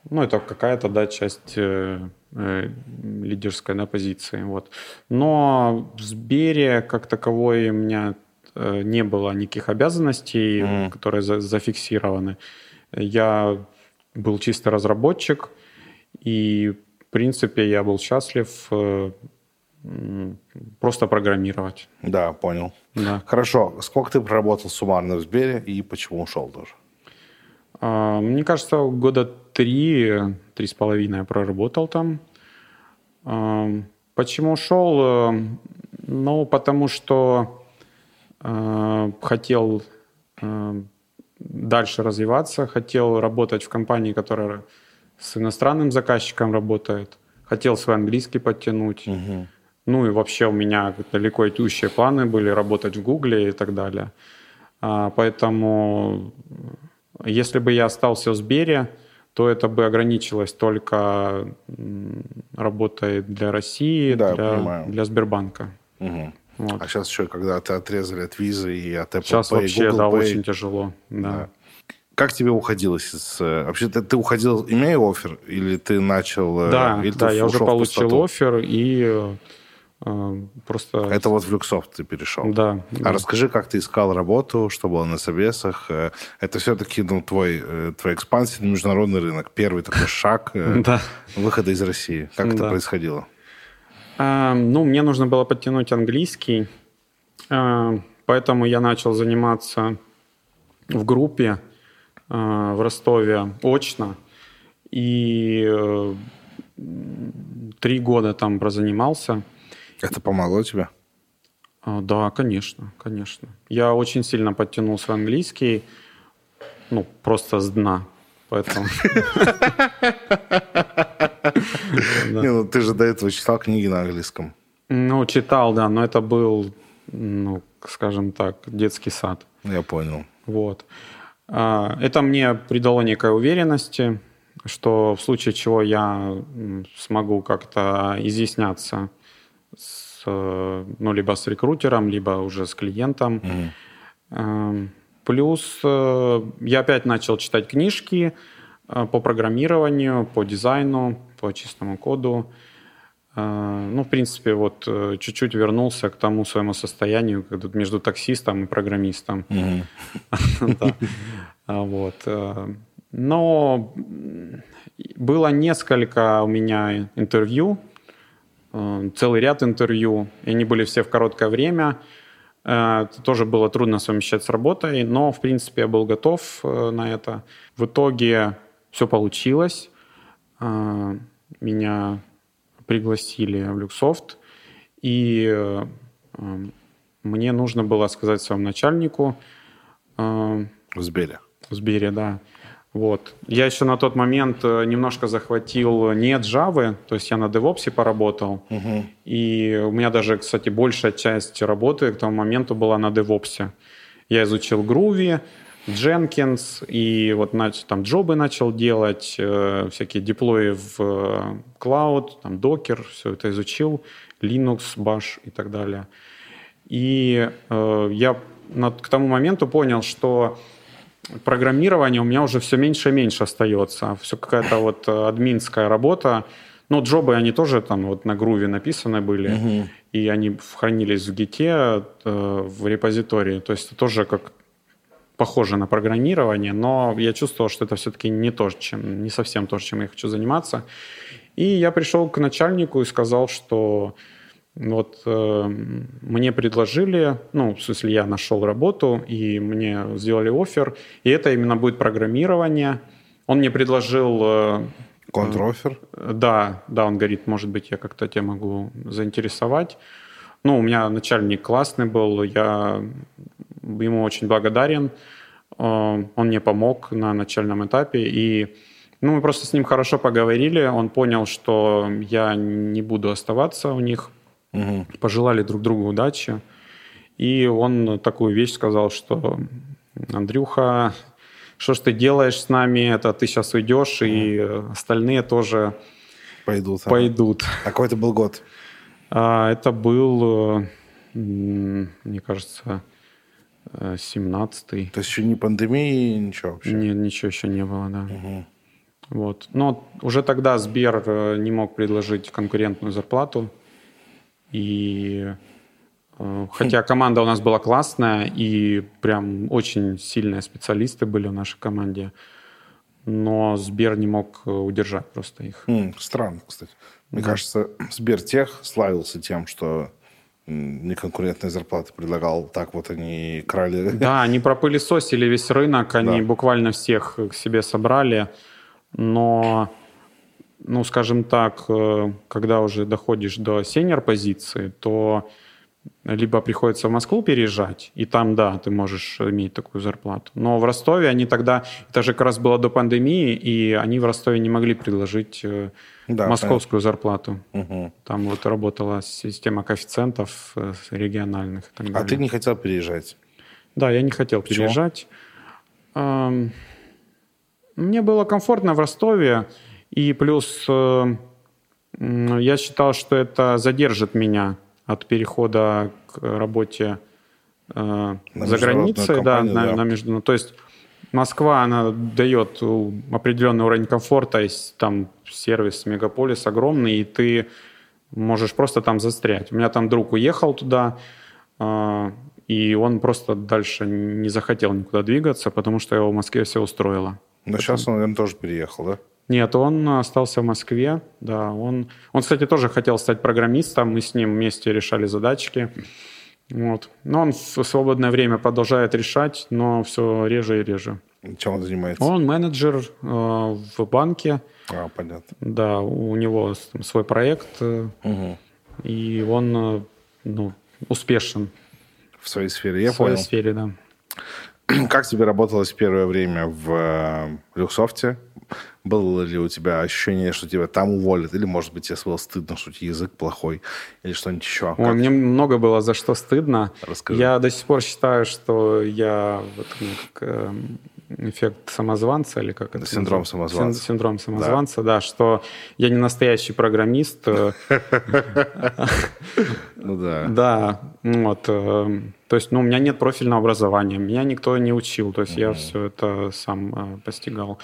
B: ну, это какая-то да, часть э, э, лидерской да, позиции. Вот. Но в Сбере как таковой у меня э, не было никаких обязанностей, mm-hmm. которые за, зафиксированы. Я был чисто разработчик, и, в принципе, я был счастлив э, просто программировать.
A: Да, понял.
B: Да.
A: Хорошо. Сколько ты проработал суммарно в Сбере и почему ушел тоже?
B: А, мне кажется, года три, три с половиной я проработал там. Почему ушел? Э, ну, потому что э, хотел э, дальше развиваться, хотел работать в компании, которая с иностранным заказчиком работает, хотел свой английский подтянуть. Угу. Ну и вообще у меня далеко идущие планы были работать в Гугле и так далее. А, поэтому если бы я остался в Сбере, то это бы ограничилось только работой для России, да, для, для Сбербанка.
A: Угу. Вот. А сейчас еще, когда ты отрезали от визы и от Apple
B: Сейчас
A: Pay,
B: вообще, Google да, Pay. очень тяжело. Да. да.
A: Как тебе уходилось? Из, э, вообще, ты, ты уходил, имея офер, или ты начал...
B: Э, да, или да я уже получил офер, и э, просто...
A: Это вот в Люксофт ты перешел?
B: Да.
A: А
B: да.
A: расскажи, как ты искал работу, что было на собесах? Это все-таки ну, твой, твоя экспансия на международный рынок. Первый такой шаг <laughs> выхода из России. Как это происходило?
B: А, ну, мне нужно было подтянуть английский, а, поэтому я начал заниматься в группе а, в Ростове очно. И э, три года там прозанимался.
A: Это помогло тебе?
B: Да, конечно, конечно. Я очень сильно подтянул свой английский, ну, просто с дна. Поэтому... <laughs> <laughs>
A: Не, ну ты же до этого читал книги на английском.
B: Ну, читал, да, но это был, ну, скажем так, детский сад.
A: Я понял.
B: Вот. А, это мне придало некой уверенности, что в случае чего я смогу как-то изъясняться с, ну, либо с рекрутером, либо уже с клиентом. Mm. Плюс э, я опять начал читать книжки э, по программированию, по дизайну, по чистому коду. Э, ну, в принципе, вот чуть-чуть вернулся к тому своему состоянию, тут между таксистом и программистом. <laughs> Вот. Но было несколько у меня интервью, целый ряд интервью, и они были все в короткое время – Э, это тоже было трудно совмещать с работой, но, в принципе, я был готов э, на это. В итоге все получилось. Э, меня пригласили в Люксофт, и мне нужно было сказать своему начальнику...
A: В Сбере.
B: В Сбере, да. Вот. Я еще на тот момент э, немножко захватил не Java, то есть я на DevOps поработал. Угу. И у меня даже, кстати, большая часть работы к тому моменту была на DevOps. Я изучил Groovy, Jenkins, и вот начал, там джобы начал делать, э, всякие деплои в э, Cloud, там Docker, все это изучил, Linux, Bash и так далее. И э, я над, к тому моменту понял, что программирования у меня уже все меньше и меньше остается. Все какая-то вот э, админская работа. Ну, джобы, они тоже там вот на груве написаны были, угу. и они хранились в гите, э, в репозитории. То есть это тоже как похоже на программирование, но я чувствовал, что это все-таки не то, чем, не совсем то, чем я хочу заниматься. И я пришел к начальнику и сказал, что вот э, мне предложили, ну, в смысле, я нашел работу, и мне сделали офер, и это именно будет программирование. Он мне предложил... Э,
A: Контрофер?
B: Э, да, да, он говорит, может быть, я как-то тебя могу заинтересовать. Ну, у меня начальник классный был, я ему очень благодарен. Э, он мне помог на начальном этапе, и ну, мы просто с ним хорошо поговорили. Он понял, что я не буду оставаться у них Угу. Пожелали друг другу удачи. И он такую вещь сказал, что Андрюха, что ж ты делаешь с нами, это ты сейчас уйдешь, угу. и остальные тоже
A: пойдут.
B: пойдут.
A: А какой это был год?
B: А, это был, мне кажется, 17-й.
A: То есть еще не пандемии, ничего вообще?
B: Нет, ничего еще не было, да. Угу. Вот. Но уже тогда Сбер э, не мог предложить конкурентную зарплату. И э, хотя команда у нас была классная, и прям очень сильные специалисты были в нашей команде, но Сбер не мог э, удержать просто их.
A: Странно, кстати. Мне да. кажется, Сбертех славился тем, что неконкурентные зарплаты предлагал, так вот они крали.
B: Да, они пропылесосили весь рынок, они да. буквально всех к себе собрали, но ну, скажем так, э, когда уже доходишь до сеньор позиции, то либо приходится в Москву переезжать, и там, да, ты можешь иметь такую зарплату. Но в Ростове они тогда, это же как раз было до пандемии, и они в Ростове не могли предложить э, да, московскую понятно. зарплату. Угу. Там вот работала система коэффициентов э, региональных.
A: И так далее. А ты не хотел переезжать?
B: Да, я не хотел Почему? переезжать. Мне было комфортно в Ростове, и плюс э, я считал, что это задержит меня от перехода к работе э, за границей, да, да. На, на между, то есть Москва, она дает определенный уровень комфорта, есть там сервис мегаполис огромный, и ты можешь просто там застрять. У меня там друг уехал туда, э, и он просто дальше не захотел никуда двигаться, потому что его в Москве все устроило.
A: Но сейчас он, наверное, тоже переехал, да?
B: Нет, он остался в Москве, да. Он, он, кстати, тоже хотел стать программистом, мы с ним вместе решали задачки. Вот. Но он в свободное время продолжает решать, но все реже и реже.
A: Чем он занимается?
B: Он менеджер э, в банке.
A: А, понятно.
B: Да, у него там, свой проект, угу. и он э, ну, успешен.
A: В своей сфере, я
B: в
A: понял.
B: В своей сфере, да.
A: Как тебе работалось первое время в э, Люксофте? Было ли у тебя ощущение, что тебя там уволят? Или, может быть, тебе было стыдно, что язык плохой? Или что-нибудь еще?
B: Ой, мне много было за что стыдно. Расскажи. Я до сих пор считаю, что я вот, ну, как, э, эффект самозванца или как это
A: Синдром называется? самозванца.
B: Синдром самозванца, да. да, что я не настоящий программист. <laughs>
A: Ну да. <laughs>
B: Да, вот. Э, то есть, ну, у меня нет профильного образования, меня никто не учил, то есть я все это сам э, постигал.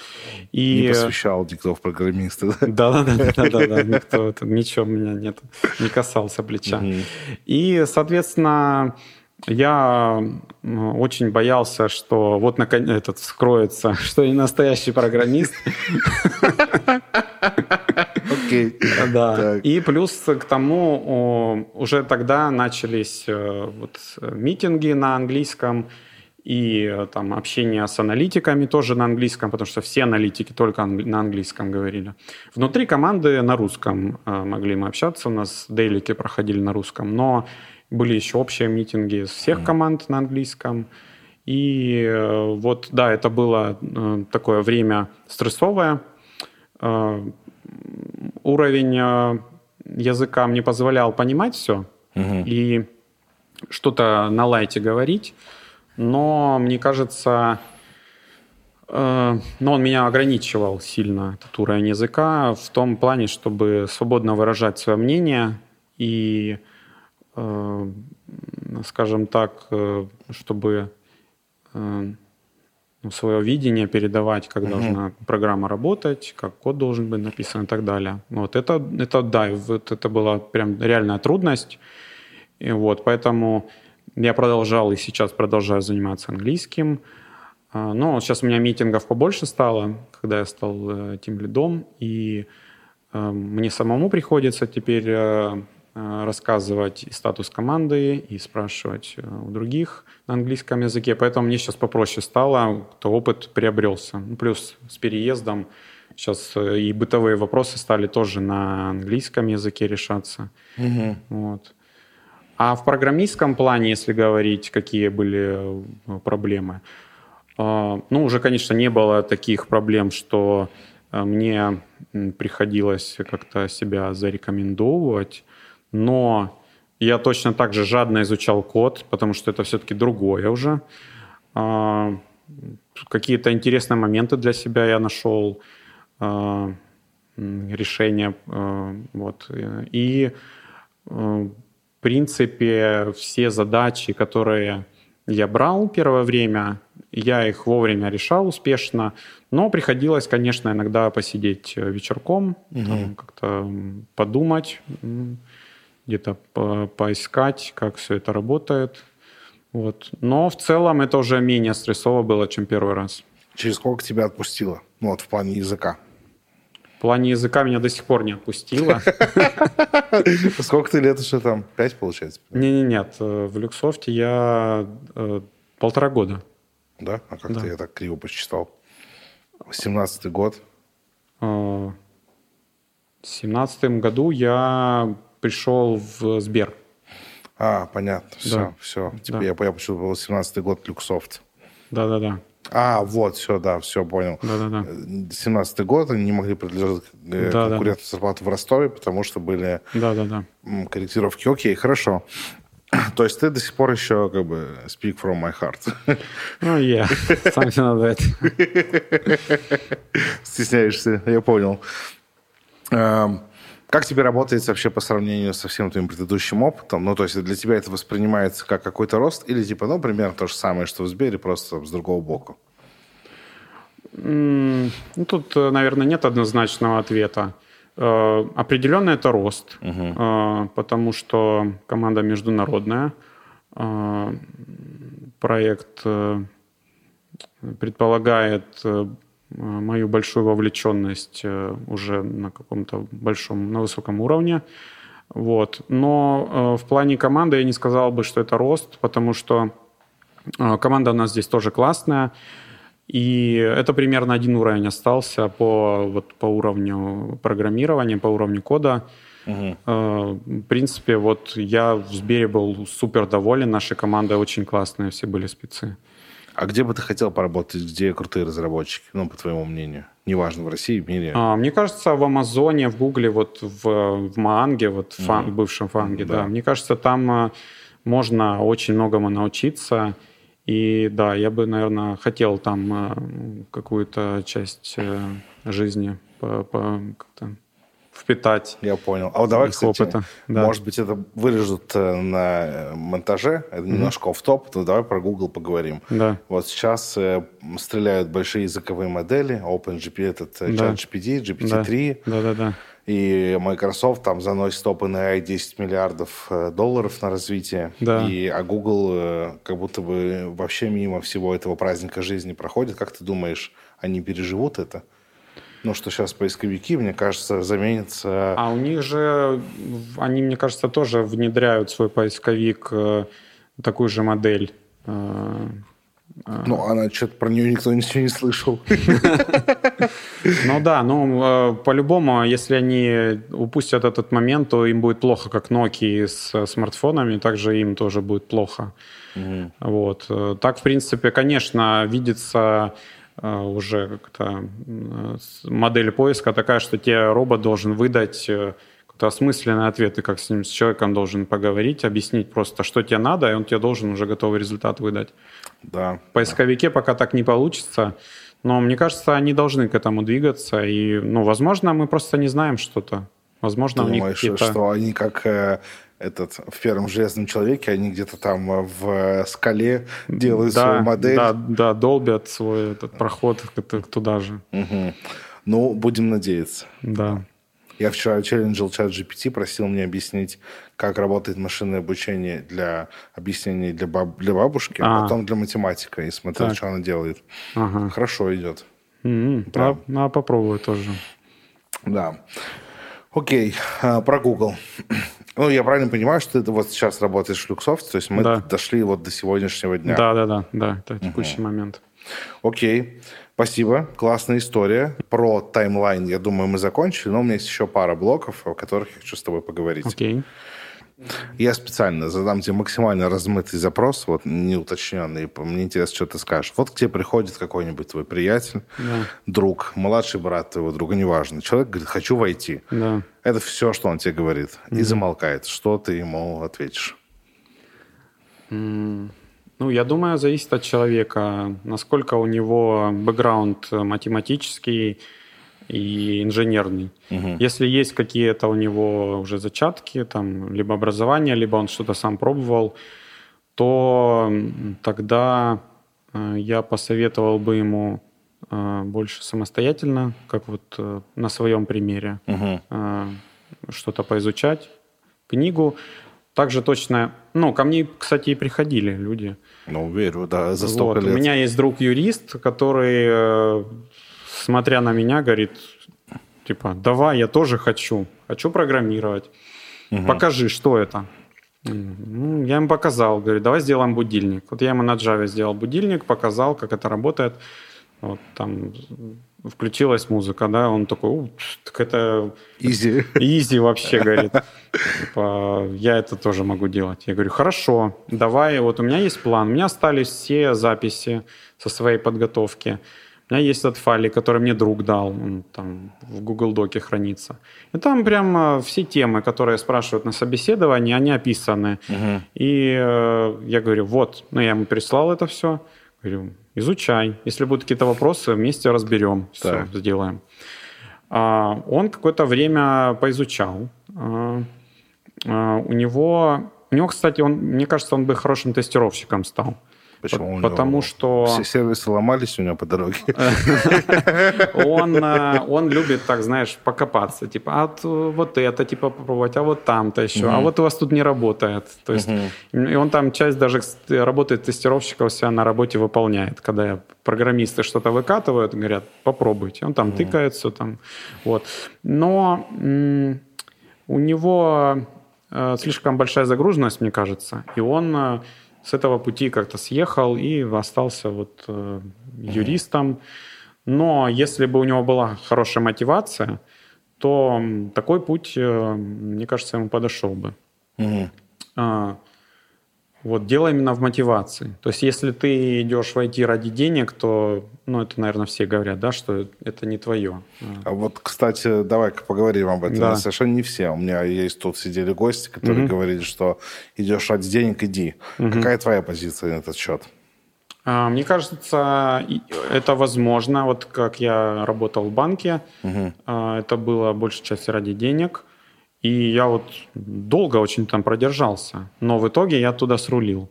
A: И... Не посвящал диктов программиста,
B: да? Да, да, да, да, да, никто, ничего меня нет, не касался плеча. И, соответственно, я очень боялся, что вот наконец этот скроется, <laughs> что я настоящий программист.
A: Окей.
B: Да. И плюс к тому уже тогда начались э, вот митинги на английском и э, там общение с аналитиками тоже на английском, потому что все аналитики только на английском говорили. Внутри команды на русском э, могли мы общаться, у нас дейлики проходили на русском, но были еще общие митинги всех команд на английском. И э, вот, да, это было э, такое время стрессовое. Э, уровень языка мне позволял понимать все угу. и что-то на лайте говорить, но мне кажется, но он меня ограничивал сильно, этот уровень языка, в том плане, чтобы свободно выражать свое мнение и скажем так, э, чтобы э, ну, свое видение передавать, как угу. должна программа работать, как код должен быть написан и так далее. Вот это, это да, вот это была прям реальная трудность. И вот, поэтому я продолжал и сейчас продолжаю заниматься английским. Но сейчас у меня митингов побольше стало, когда я стал тем лидом, и мне самому приходится теперь Э, рассказывать и статус команды, и спрашивать э, у других на английском языке. Поэтому мне сейчас попроще стало, то опыт приобрелся. Ну, плюс с переездом сейчас э, и бытовые вопросы стали тоже на английском языке решаться. Угу. Вот. А в программистском плане, если говорить, какие были проблемы, ну, уже, конечно, не было таких проблем, что мне приходилось как-то себя зарекомендовывать но я точно так же жадно изучал код, потому что это все-таки другое уже. А, какие-то интересные моменты для себя я нашел, а, решения. А, вот. И, в принципе, все задачи, которые я брал первое время, я их вовремя решал успешно, но приходилось, конечно, иногда посидеть вечерком, угу. как-то подумать, где-то по поискать, как все это работает. Вот. Но в целом это уже менее стрессово было, чем первый раз.
A: Через сколько тебя отпустило? Ну вот в плане языка.
B: В плане языка меня до сих пор не отпустило. <laughs>
A: Сколько ты лет уже там? Пять, получается?
B: Не-не, нет. Э, в Люксофте я э, полтора года.
A: Да? А как-то я так криво посчитал. 17-й год.
B: Э, в семнадцатом году я пришел в Сбер.
A: А, понятно. Все, да. все. Теперь да. я, я почему был 17-й год Люксофт.
B: Да-да-да.
A: А, вот, все, да, все, понял.
B: Да-да-да.
A: 17-й год они не могли предложить э, да, конкурентную да. зарплату в Ростове, потому что были
B: да-да-да.
A: корректировки. Окей, хорошо. <clears throat> То есть ты до сих пор еще как бы speak from my heart. <laughs>
B: Ну, я. Something like that.
A: Стесняешься, я понял. Как тебе работает вообще по сравнению со всем твоим предыдущим опытом? Ну, то есть для тебя это воспринимается как какой-то рост или типа, ну, примерно то же самое, что в Сбере, просто с другого боку?
B: Ну, тут, э, наверное, нет однозначного ответа. Э, определенно это рост, угу. потому что команда международная. Проект предполагает мою большую вовлеченность э, уже на каком-то большом, на высоком уровне. Вот. Но э, в плане команды я не сказал бы, что это рост, потому что команда у нас здесь тоже классная. И это примерно один уровень остался по, вот, по уровню программирования, по уровню кода. Угу. В принципе, вот я в Сбере был супер доволен, наша команда очень классная, все были спецы.
A: А где бы ты хотел поработать, где крутые разработчики, ну, по твоему мнению? Неважно, в России, в мире.
B: А, мне кажется, в Амазоне, в Гугле, вот в, в Маанге, вот в, фан, mm. бывшем Фанге, да. да. Мне кажется, там а, можно очень многому научиться. И да, я бы, наверное, хотел там а, какую-то часть э, жизни по, по, как-то впитать.
A: Я понял. А вот давай, кстати, опыта. Да. может быть, это вырежут э, на э, монтаже, это mm-hmm. немножко в топ но давай про Google поговорим.
B: Да.
A: Вот сейчас э, стреляют большие языковые модели, OpenGPT, этот э, да. ChatGPT, GPT-3.
B: Да. да, да, да.
A: И Microsoft там заносит OpenAI 10 миллиардов долларов на развитие.
B: Да.
A: И, а Google как будто бы вообще мимо всего этого праздника жизни проходит. Как ты думаешь, они переживут это? Ну, что сейчас поисковики, мне кажется, заменятся...
B: А у них же, они, мне кажется, тоже внедряют свой поисковик, э, такую же модель. Э,
A: э. Ну, она что-то про нее никто ничего не слышал. <laughs>
B: Ну да, ну по-любому, если они упустят этот момент, то им будет плохо, как Nokia с смартфонами, также им тоже будет плохо. Вот. Так, в принципе, конечно, видится уже как-то модель поиска такая, что тебе робот должен выдать э, какой-то осмысленный ответ, и как с ним, с человеком должен поговорить, объяснить просто, что тебе надо, и он тебе должен уже готовый результат выдать.
A: Да.
B: В поисковике да. пока так не получится, но мне кажется, они должны к этому двигаться, и, ну, возможно, мы просто не знаем что-то. Возможно,
A: Ты
B: у них
A: думаешь, какие-то... что они как э, этот в первом железном человеке, они где-то там э, в скале делают да, свою модель.
B: Да, да, долбят свой этот проход туда же.
A: Угу. Ну, будем надеяться.
B: Да.
A: Я вчера челленджил чат GPT, просил мне объяснить, как работает машинное обучение для объяснений для, баб, для бабушки, а, а потом для математика, и смотрел, так. что она делает.
B: Ага.
A: Хорошо идет.
B: Mm-hmm. А, а попробую тоже.
A: Да. Окей, а, про Google. <clears throat> Ну, я правильно понимаю, что ты вот сейчас работаешь в Люксофт, то есть мы да. дошли вот до сегодняшнего дня.
B: Да, да, да, да, это текущий угу. момент.
A: Окей, спасибо, классная история. Про таймлайн, я думаю, мы закончили, но у меня есть еще пара блоков, о которых я хочу с тобой поговорить.
B: Окей.
A: Я специально задам тебе максимально размытый запрос, вот неуточненный. Мне интересно, что ты скажешь. Вот к тебе приходит какой-нибудь твой приятель,
B: да.
A: друг, младший брат твоего друга, неважно. Человек говорит, хочу войти.
B: Да.
A: Это все, что он тебе говорит. И замолкает. Что ты ему ответишь?
B: Ну, я думаю, зависит от человека, насколько у него бэкграунд математический, и инженерный.
A: Угу.
B: Если есть какие-то у него уже зачатки, там, либо образование, либо он что-то сам пробовал, то тогда э, я посоветовал бы ему э, больше самостоятельно, как вот э, на своем примере,
A: угу.
B: что-то поизучать, книгу. Также точно, ну, ко мне, кстати, и приходили люди.
A: Ну, верю, да, за столько
B: вот. лет. У меня есть друг-юрист, который смотря на меня, говорит, типа, давай, я тоже хочу, хочу программировать. Угу. Покажи, что это. Ну, я ему показал, говорю, давай сделаем будильник. Вот я ему на Java сделал будильник, показал, как это работает. Вот там включилась музыка, да, он такой, так это...
A: Изи.
B: Изи вообще, говорит. <laughs> Типа, я это тоже могу делать. Я говорю, хорошо, давай, вот у меня есть план, у меня остались все записи со своей подготовки. У меня есть этот файлик, который мне друг дал, он там в Google Доке хранится. И там прям все темы, которые спрашивают на собеседовании, они описаны. Угу. И э, я говорю, вот, ну я ему переслал это все. Говорю, изучай. Если будут какие-то вопросы, вместе разберем, все так. сделаем. А, он какое-то время поизучал. А, а, у него, у него, кстати, он, мне кажется, он бы хорошим тестировщиком стал.
A: Почему?
B: Потому что...
A: Все сервисы ломались у него по дороге. <laughs>
B: Он, э, он любит, так знаешь, покопаться. Типа, а вот это, типа, попробовать, а вот там-то еще. А вот у вас тут не работает. То есть, и он там часть даже работы тестировщика у себя на работе выполняет. Когда программисты что-то выкатывают, говорят, попробуйте. Он там тыкается, там, вот. Но у него э, слишком большая загруженность, мне кажется, и он э, с этого пути как-то съехал и остался вот э, юристом. Но если бы у него была хорошая мотивация, то такой путь, э, мне кажется, ему подошел бы. Угу. А, вот, дело именно в мотивации. То есть, если ты идешь в IT ради денег, то, ну, это, наверное, все говорят, да, что это не твое.
A: А вот, кстати, давай-ка поговорим об этом. Да. Совершенно не все. У меня есть тут сидели гости, которые угу. говорили, что идешь ради денег, иди. Угу. Какая твоя позиция на этот счет?
B: А, мне кажется, это возможно. Вот как я работал в банке, угу. это было большей части ради денег. И я вот долго очень там продержался, но в итоге я туда срулил.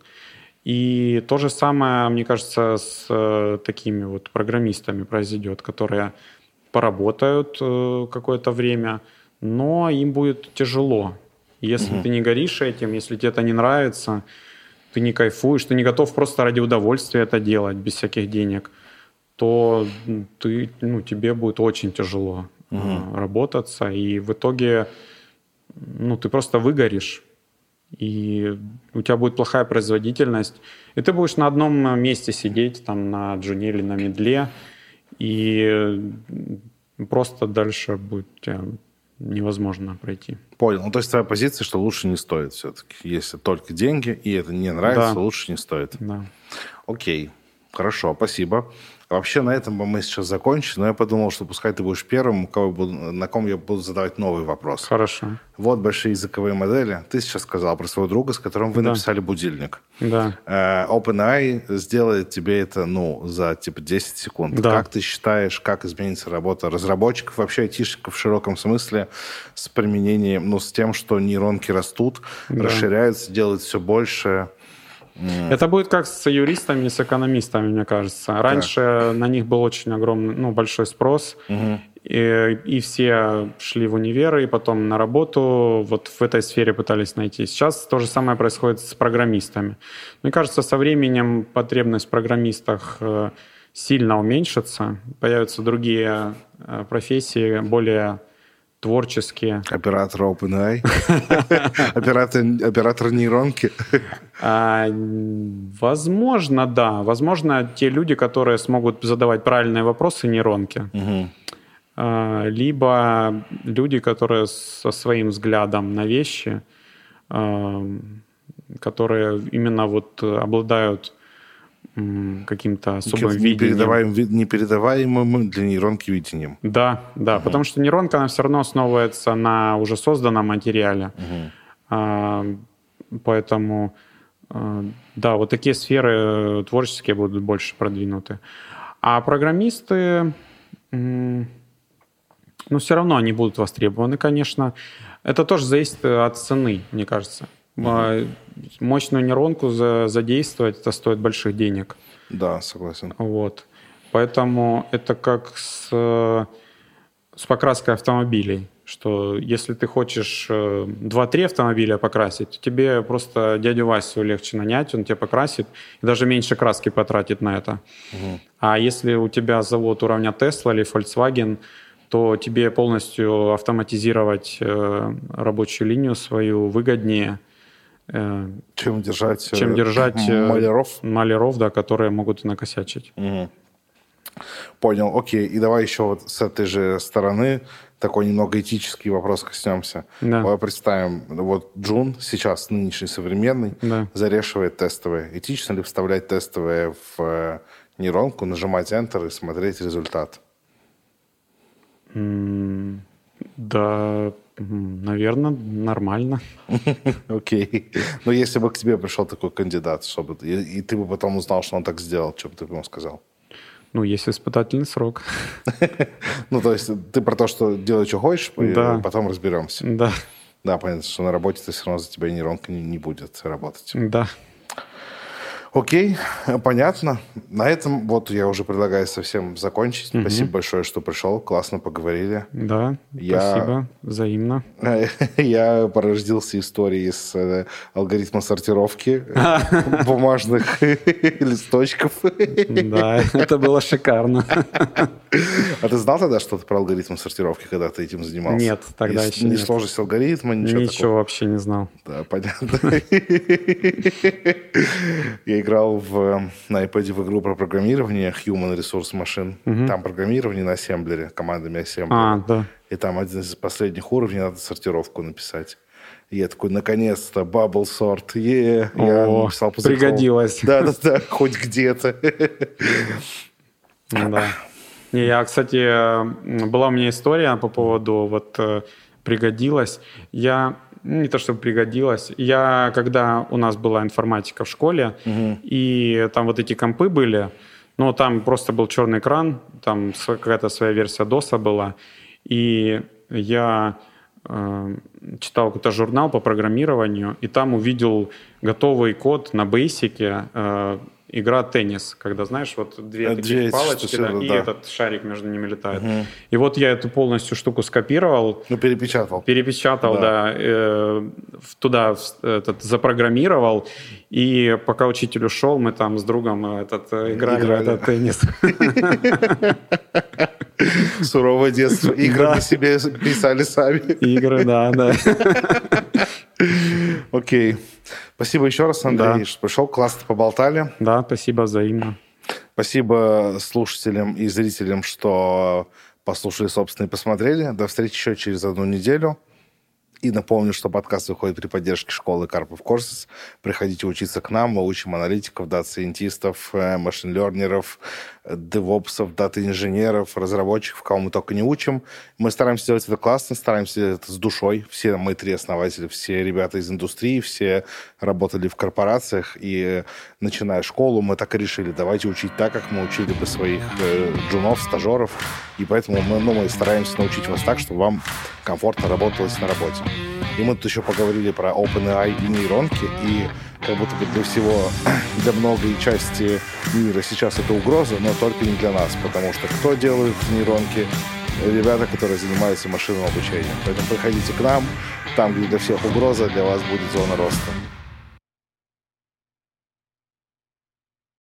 B: И то же самое, мне кажется, с э, такими вот программистами произойдет, которые поработают э, какое-то время, но им будет тяжело. Если угу. ты не горишь этим, если тебе это не нравится, ты не кайфуешь, ты не готов просто ради удовольствия это делать без всяких денег, то ты, ну, тебе будет очень тяжело угу. работаться. И в итоге ну, ты просто выгоришь, и у тебя будет плохая производительность, и ты будешь на одном месте сидеть, там, на джуне или на медле, и просто дальше будет невозможно пройти.
A: Понял. Ну, то есть твоя позиция, что лучше не стоит все-таки. Если только деньги, и это не нравится, да. лучше не стоит.
B: Да.
A: Окей. Хорошо, спасибо. Вообще на этом бы мы сейчас закончили, но я подумал, что пускай ты будешь первым, кого буду, на ком я буду задавать новый вопрос.
B: Хорошо.
A: Вот большие языковые модели. Ты сейчас сказал про своего друга, с которым вы да. написали будильник.
B: Да.
A: Э, OpenAI сделает тебе это, ну, за, типа, 10 секунд. Да. Как ты считаешь, как изменится работа разработчиков, вообще айтишников в широком смысле с применением, ну, с тем, что нейронки растут, да. расширяются, делают все больше,
B: это будет как с юристами с экономистами, мне кажется. Раньше да. на них был очень огромный, ну, большой спрос, угу. и, и все шли в универы, и потом на работу вот в этой сфере пытались найти. Сейчас то же самое происходит с программистами. Мне кажется, со временем потребность в программистах э, сильно уменьшится, появятся другие э, профессии, более творческие.
A: Оператор OpenAI? <laughs> оператор, оператор нейронки?
B: а, возможно, да. Возможно, те люди, которые смогут задавать правильные вопросы нейронки. Угу. А, либо люди, которые со своим взглядом на вещи, а, которые именно вот обладают каким-то особым видением.
A: Непередаваемым, непередаваемым для нейронки видением.
B: Да, да, угу. потому что нейронка, она все равно основывается на уже созданном материале. Угу. А, поэтому, а, да, вот такие сферы творческие будут больше продвинуты. А программисты, ну, все равно они будут востребованы, конечно. Это тоже зависит от цены, мне кажется. Угу. Мощную нейронку задействовать, это стоит больших денег.
A: Да, согласен.
B: Вот. Поэтому это как с, с покраской автомобилей, что если ты хочешь 2-3 э, автомобиля покрасить, тебе просто дядю Васю легче нанять, он тебе покрасит, и даже меньше краски потратит на это. Угу. А если у тебя завод уровня Tesla или Volkswagen, то тебе полностью автоматизировать э, рабочую линию свою выгоднее,
A: чем держать,
B: чем держать
A: маляров.
B: маляров, да, которые могут накосячить.
A: Угу. Понял, окей. И давай еще вот с этой же стороны такой немного этический вопрос коснемся. Да. Давай представим, вот Джун сейчас, нынешний современный, да. зарешивает тестовые. Этично ли вставлять тестовые в э, нейронку, нажимать Enter и смотреть результат?
B: Mm, да, наверное, нормально. <laughs>
A: Окей. Но если бы к тебе пришел такой кандидат, чтобы и, и ты бы потом узнал, что он так сделал, что бы ты ему сказал?
B: Ну, есть испытательный срок. <laughs>
A: ну, то есть ты про то, что делай, что хочешь, и потом разберемся.
B: Да.
A: Да, понятно, что на работе ты все равно за тебя нейронка не, не будет работать.
B: Да.
A: Окей, понятно. На этом вот я уже предлагаю совсем закончить. Угу. Спасибо большое, что пришел. Классно поговорили.
B: Да, я... спасибо. Взаимно. <laughs>
A: Я порождился историей с э, алгоритма сортировки <laughs> бумажных <laughs> листочков.
B: Да, это было шикарно.
A: А ты знал тогда что-то про алгоритм сортировки, когда ты этим занимался?
B: Нет, тогда еще
A: Не сложность алгоритма, ничего
B: Ничего вообще не знал.
A: Да, понятно. Я играл в, на iPad в игру про программирование Human Resource Machine. Угу. Там программирование на ассемблере, командами ассемблера.
B: А, да.
A: И там один из последних уровней надо сортировку написать. И я такой, наконец-то, bubble sort, yeah.
B: я написал Пригодилось. <laughs>
A: Да-да-да, хоть где-то.
B: Да. Не, я, кстати, была у меня история по поводу вот э, пригодилось. Я не то чтобы пригодилось. Я, когда у нас была информатика в школе, угу. и там вот эти компы были, но там просто был черный экран, там какая-то своя версия DOS была, и я э, читал какой-то журнал по программированию, и там увидел готовый код на Basic, э, игра теннис, когда, знаешь, вот две такие палочки, да, и да. этот шарик между ними летает. Угу. И вот я эту полностью штуку скопировал.
A: Ну, перепечатал.
B: Перепечатал, да. да э, туда этот, запрограммировал. И пока учитель ушел, мы там с другом этот, э, играли, играли. в этот теннис. <laughs>
A: Суровое детство. Игры мы себе писали сами.
B: Игры, да, да. <laughs>
A: Окей. Спасибо еще раз, Андрей, да. что пришел. Классно поболтали.
B: Да, спасибо взаимно.
A: Спасибо слушателям и зрителям, что послушали, собственно, и посмотрели. До встречи еще через одну неделю. И напомню, что подкаст выходит при поддержке школы Karpov Courses. Приходите учиться к нам. Мы учим аналитиков, дата-сайентистов, э, машин-лернеров, девопсов, дата-инженеров, разработчиков, кого мы только не учим. Мы стараемся делать это классно, стараемся это с душой. Все мы три основатели, все ребята из индустрии, все работали в корпорациях. И начиная школу, мы так и решили, давайте учить так, как мы учили бы своих э, джунов, стажеров. И поэтому мы, ну, мы стараемся научить вас так, чтобы вам комфортно работалось на работе. И мы тут еще поговорили про OpenAI и нейронки, и как будто бы для всего, <clears throat> для многой части мира сейчас это угроза, но только не для нас, потому что кто делает нейронки? Ребята, которые занимаются машинным обучением. Поэтому приходите к нам, там, где для всех угроза, для вас будет зона роста.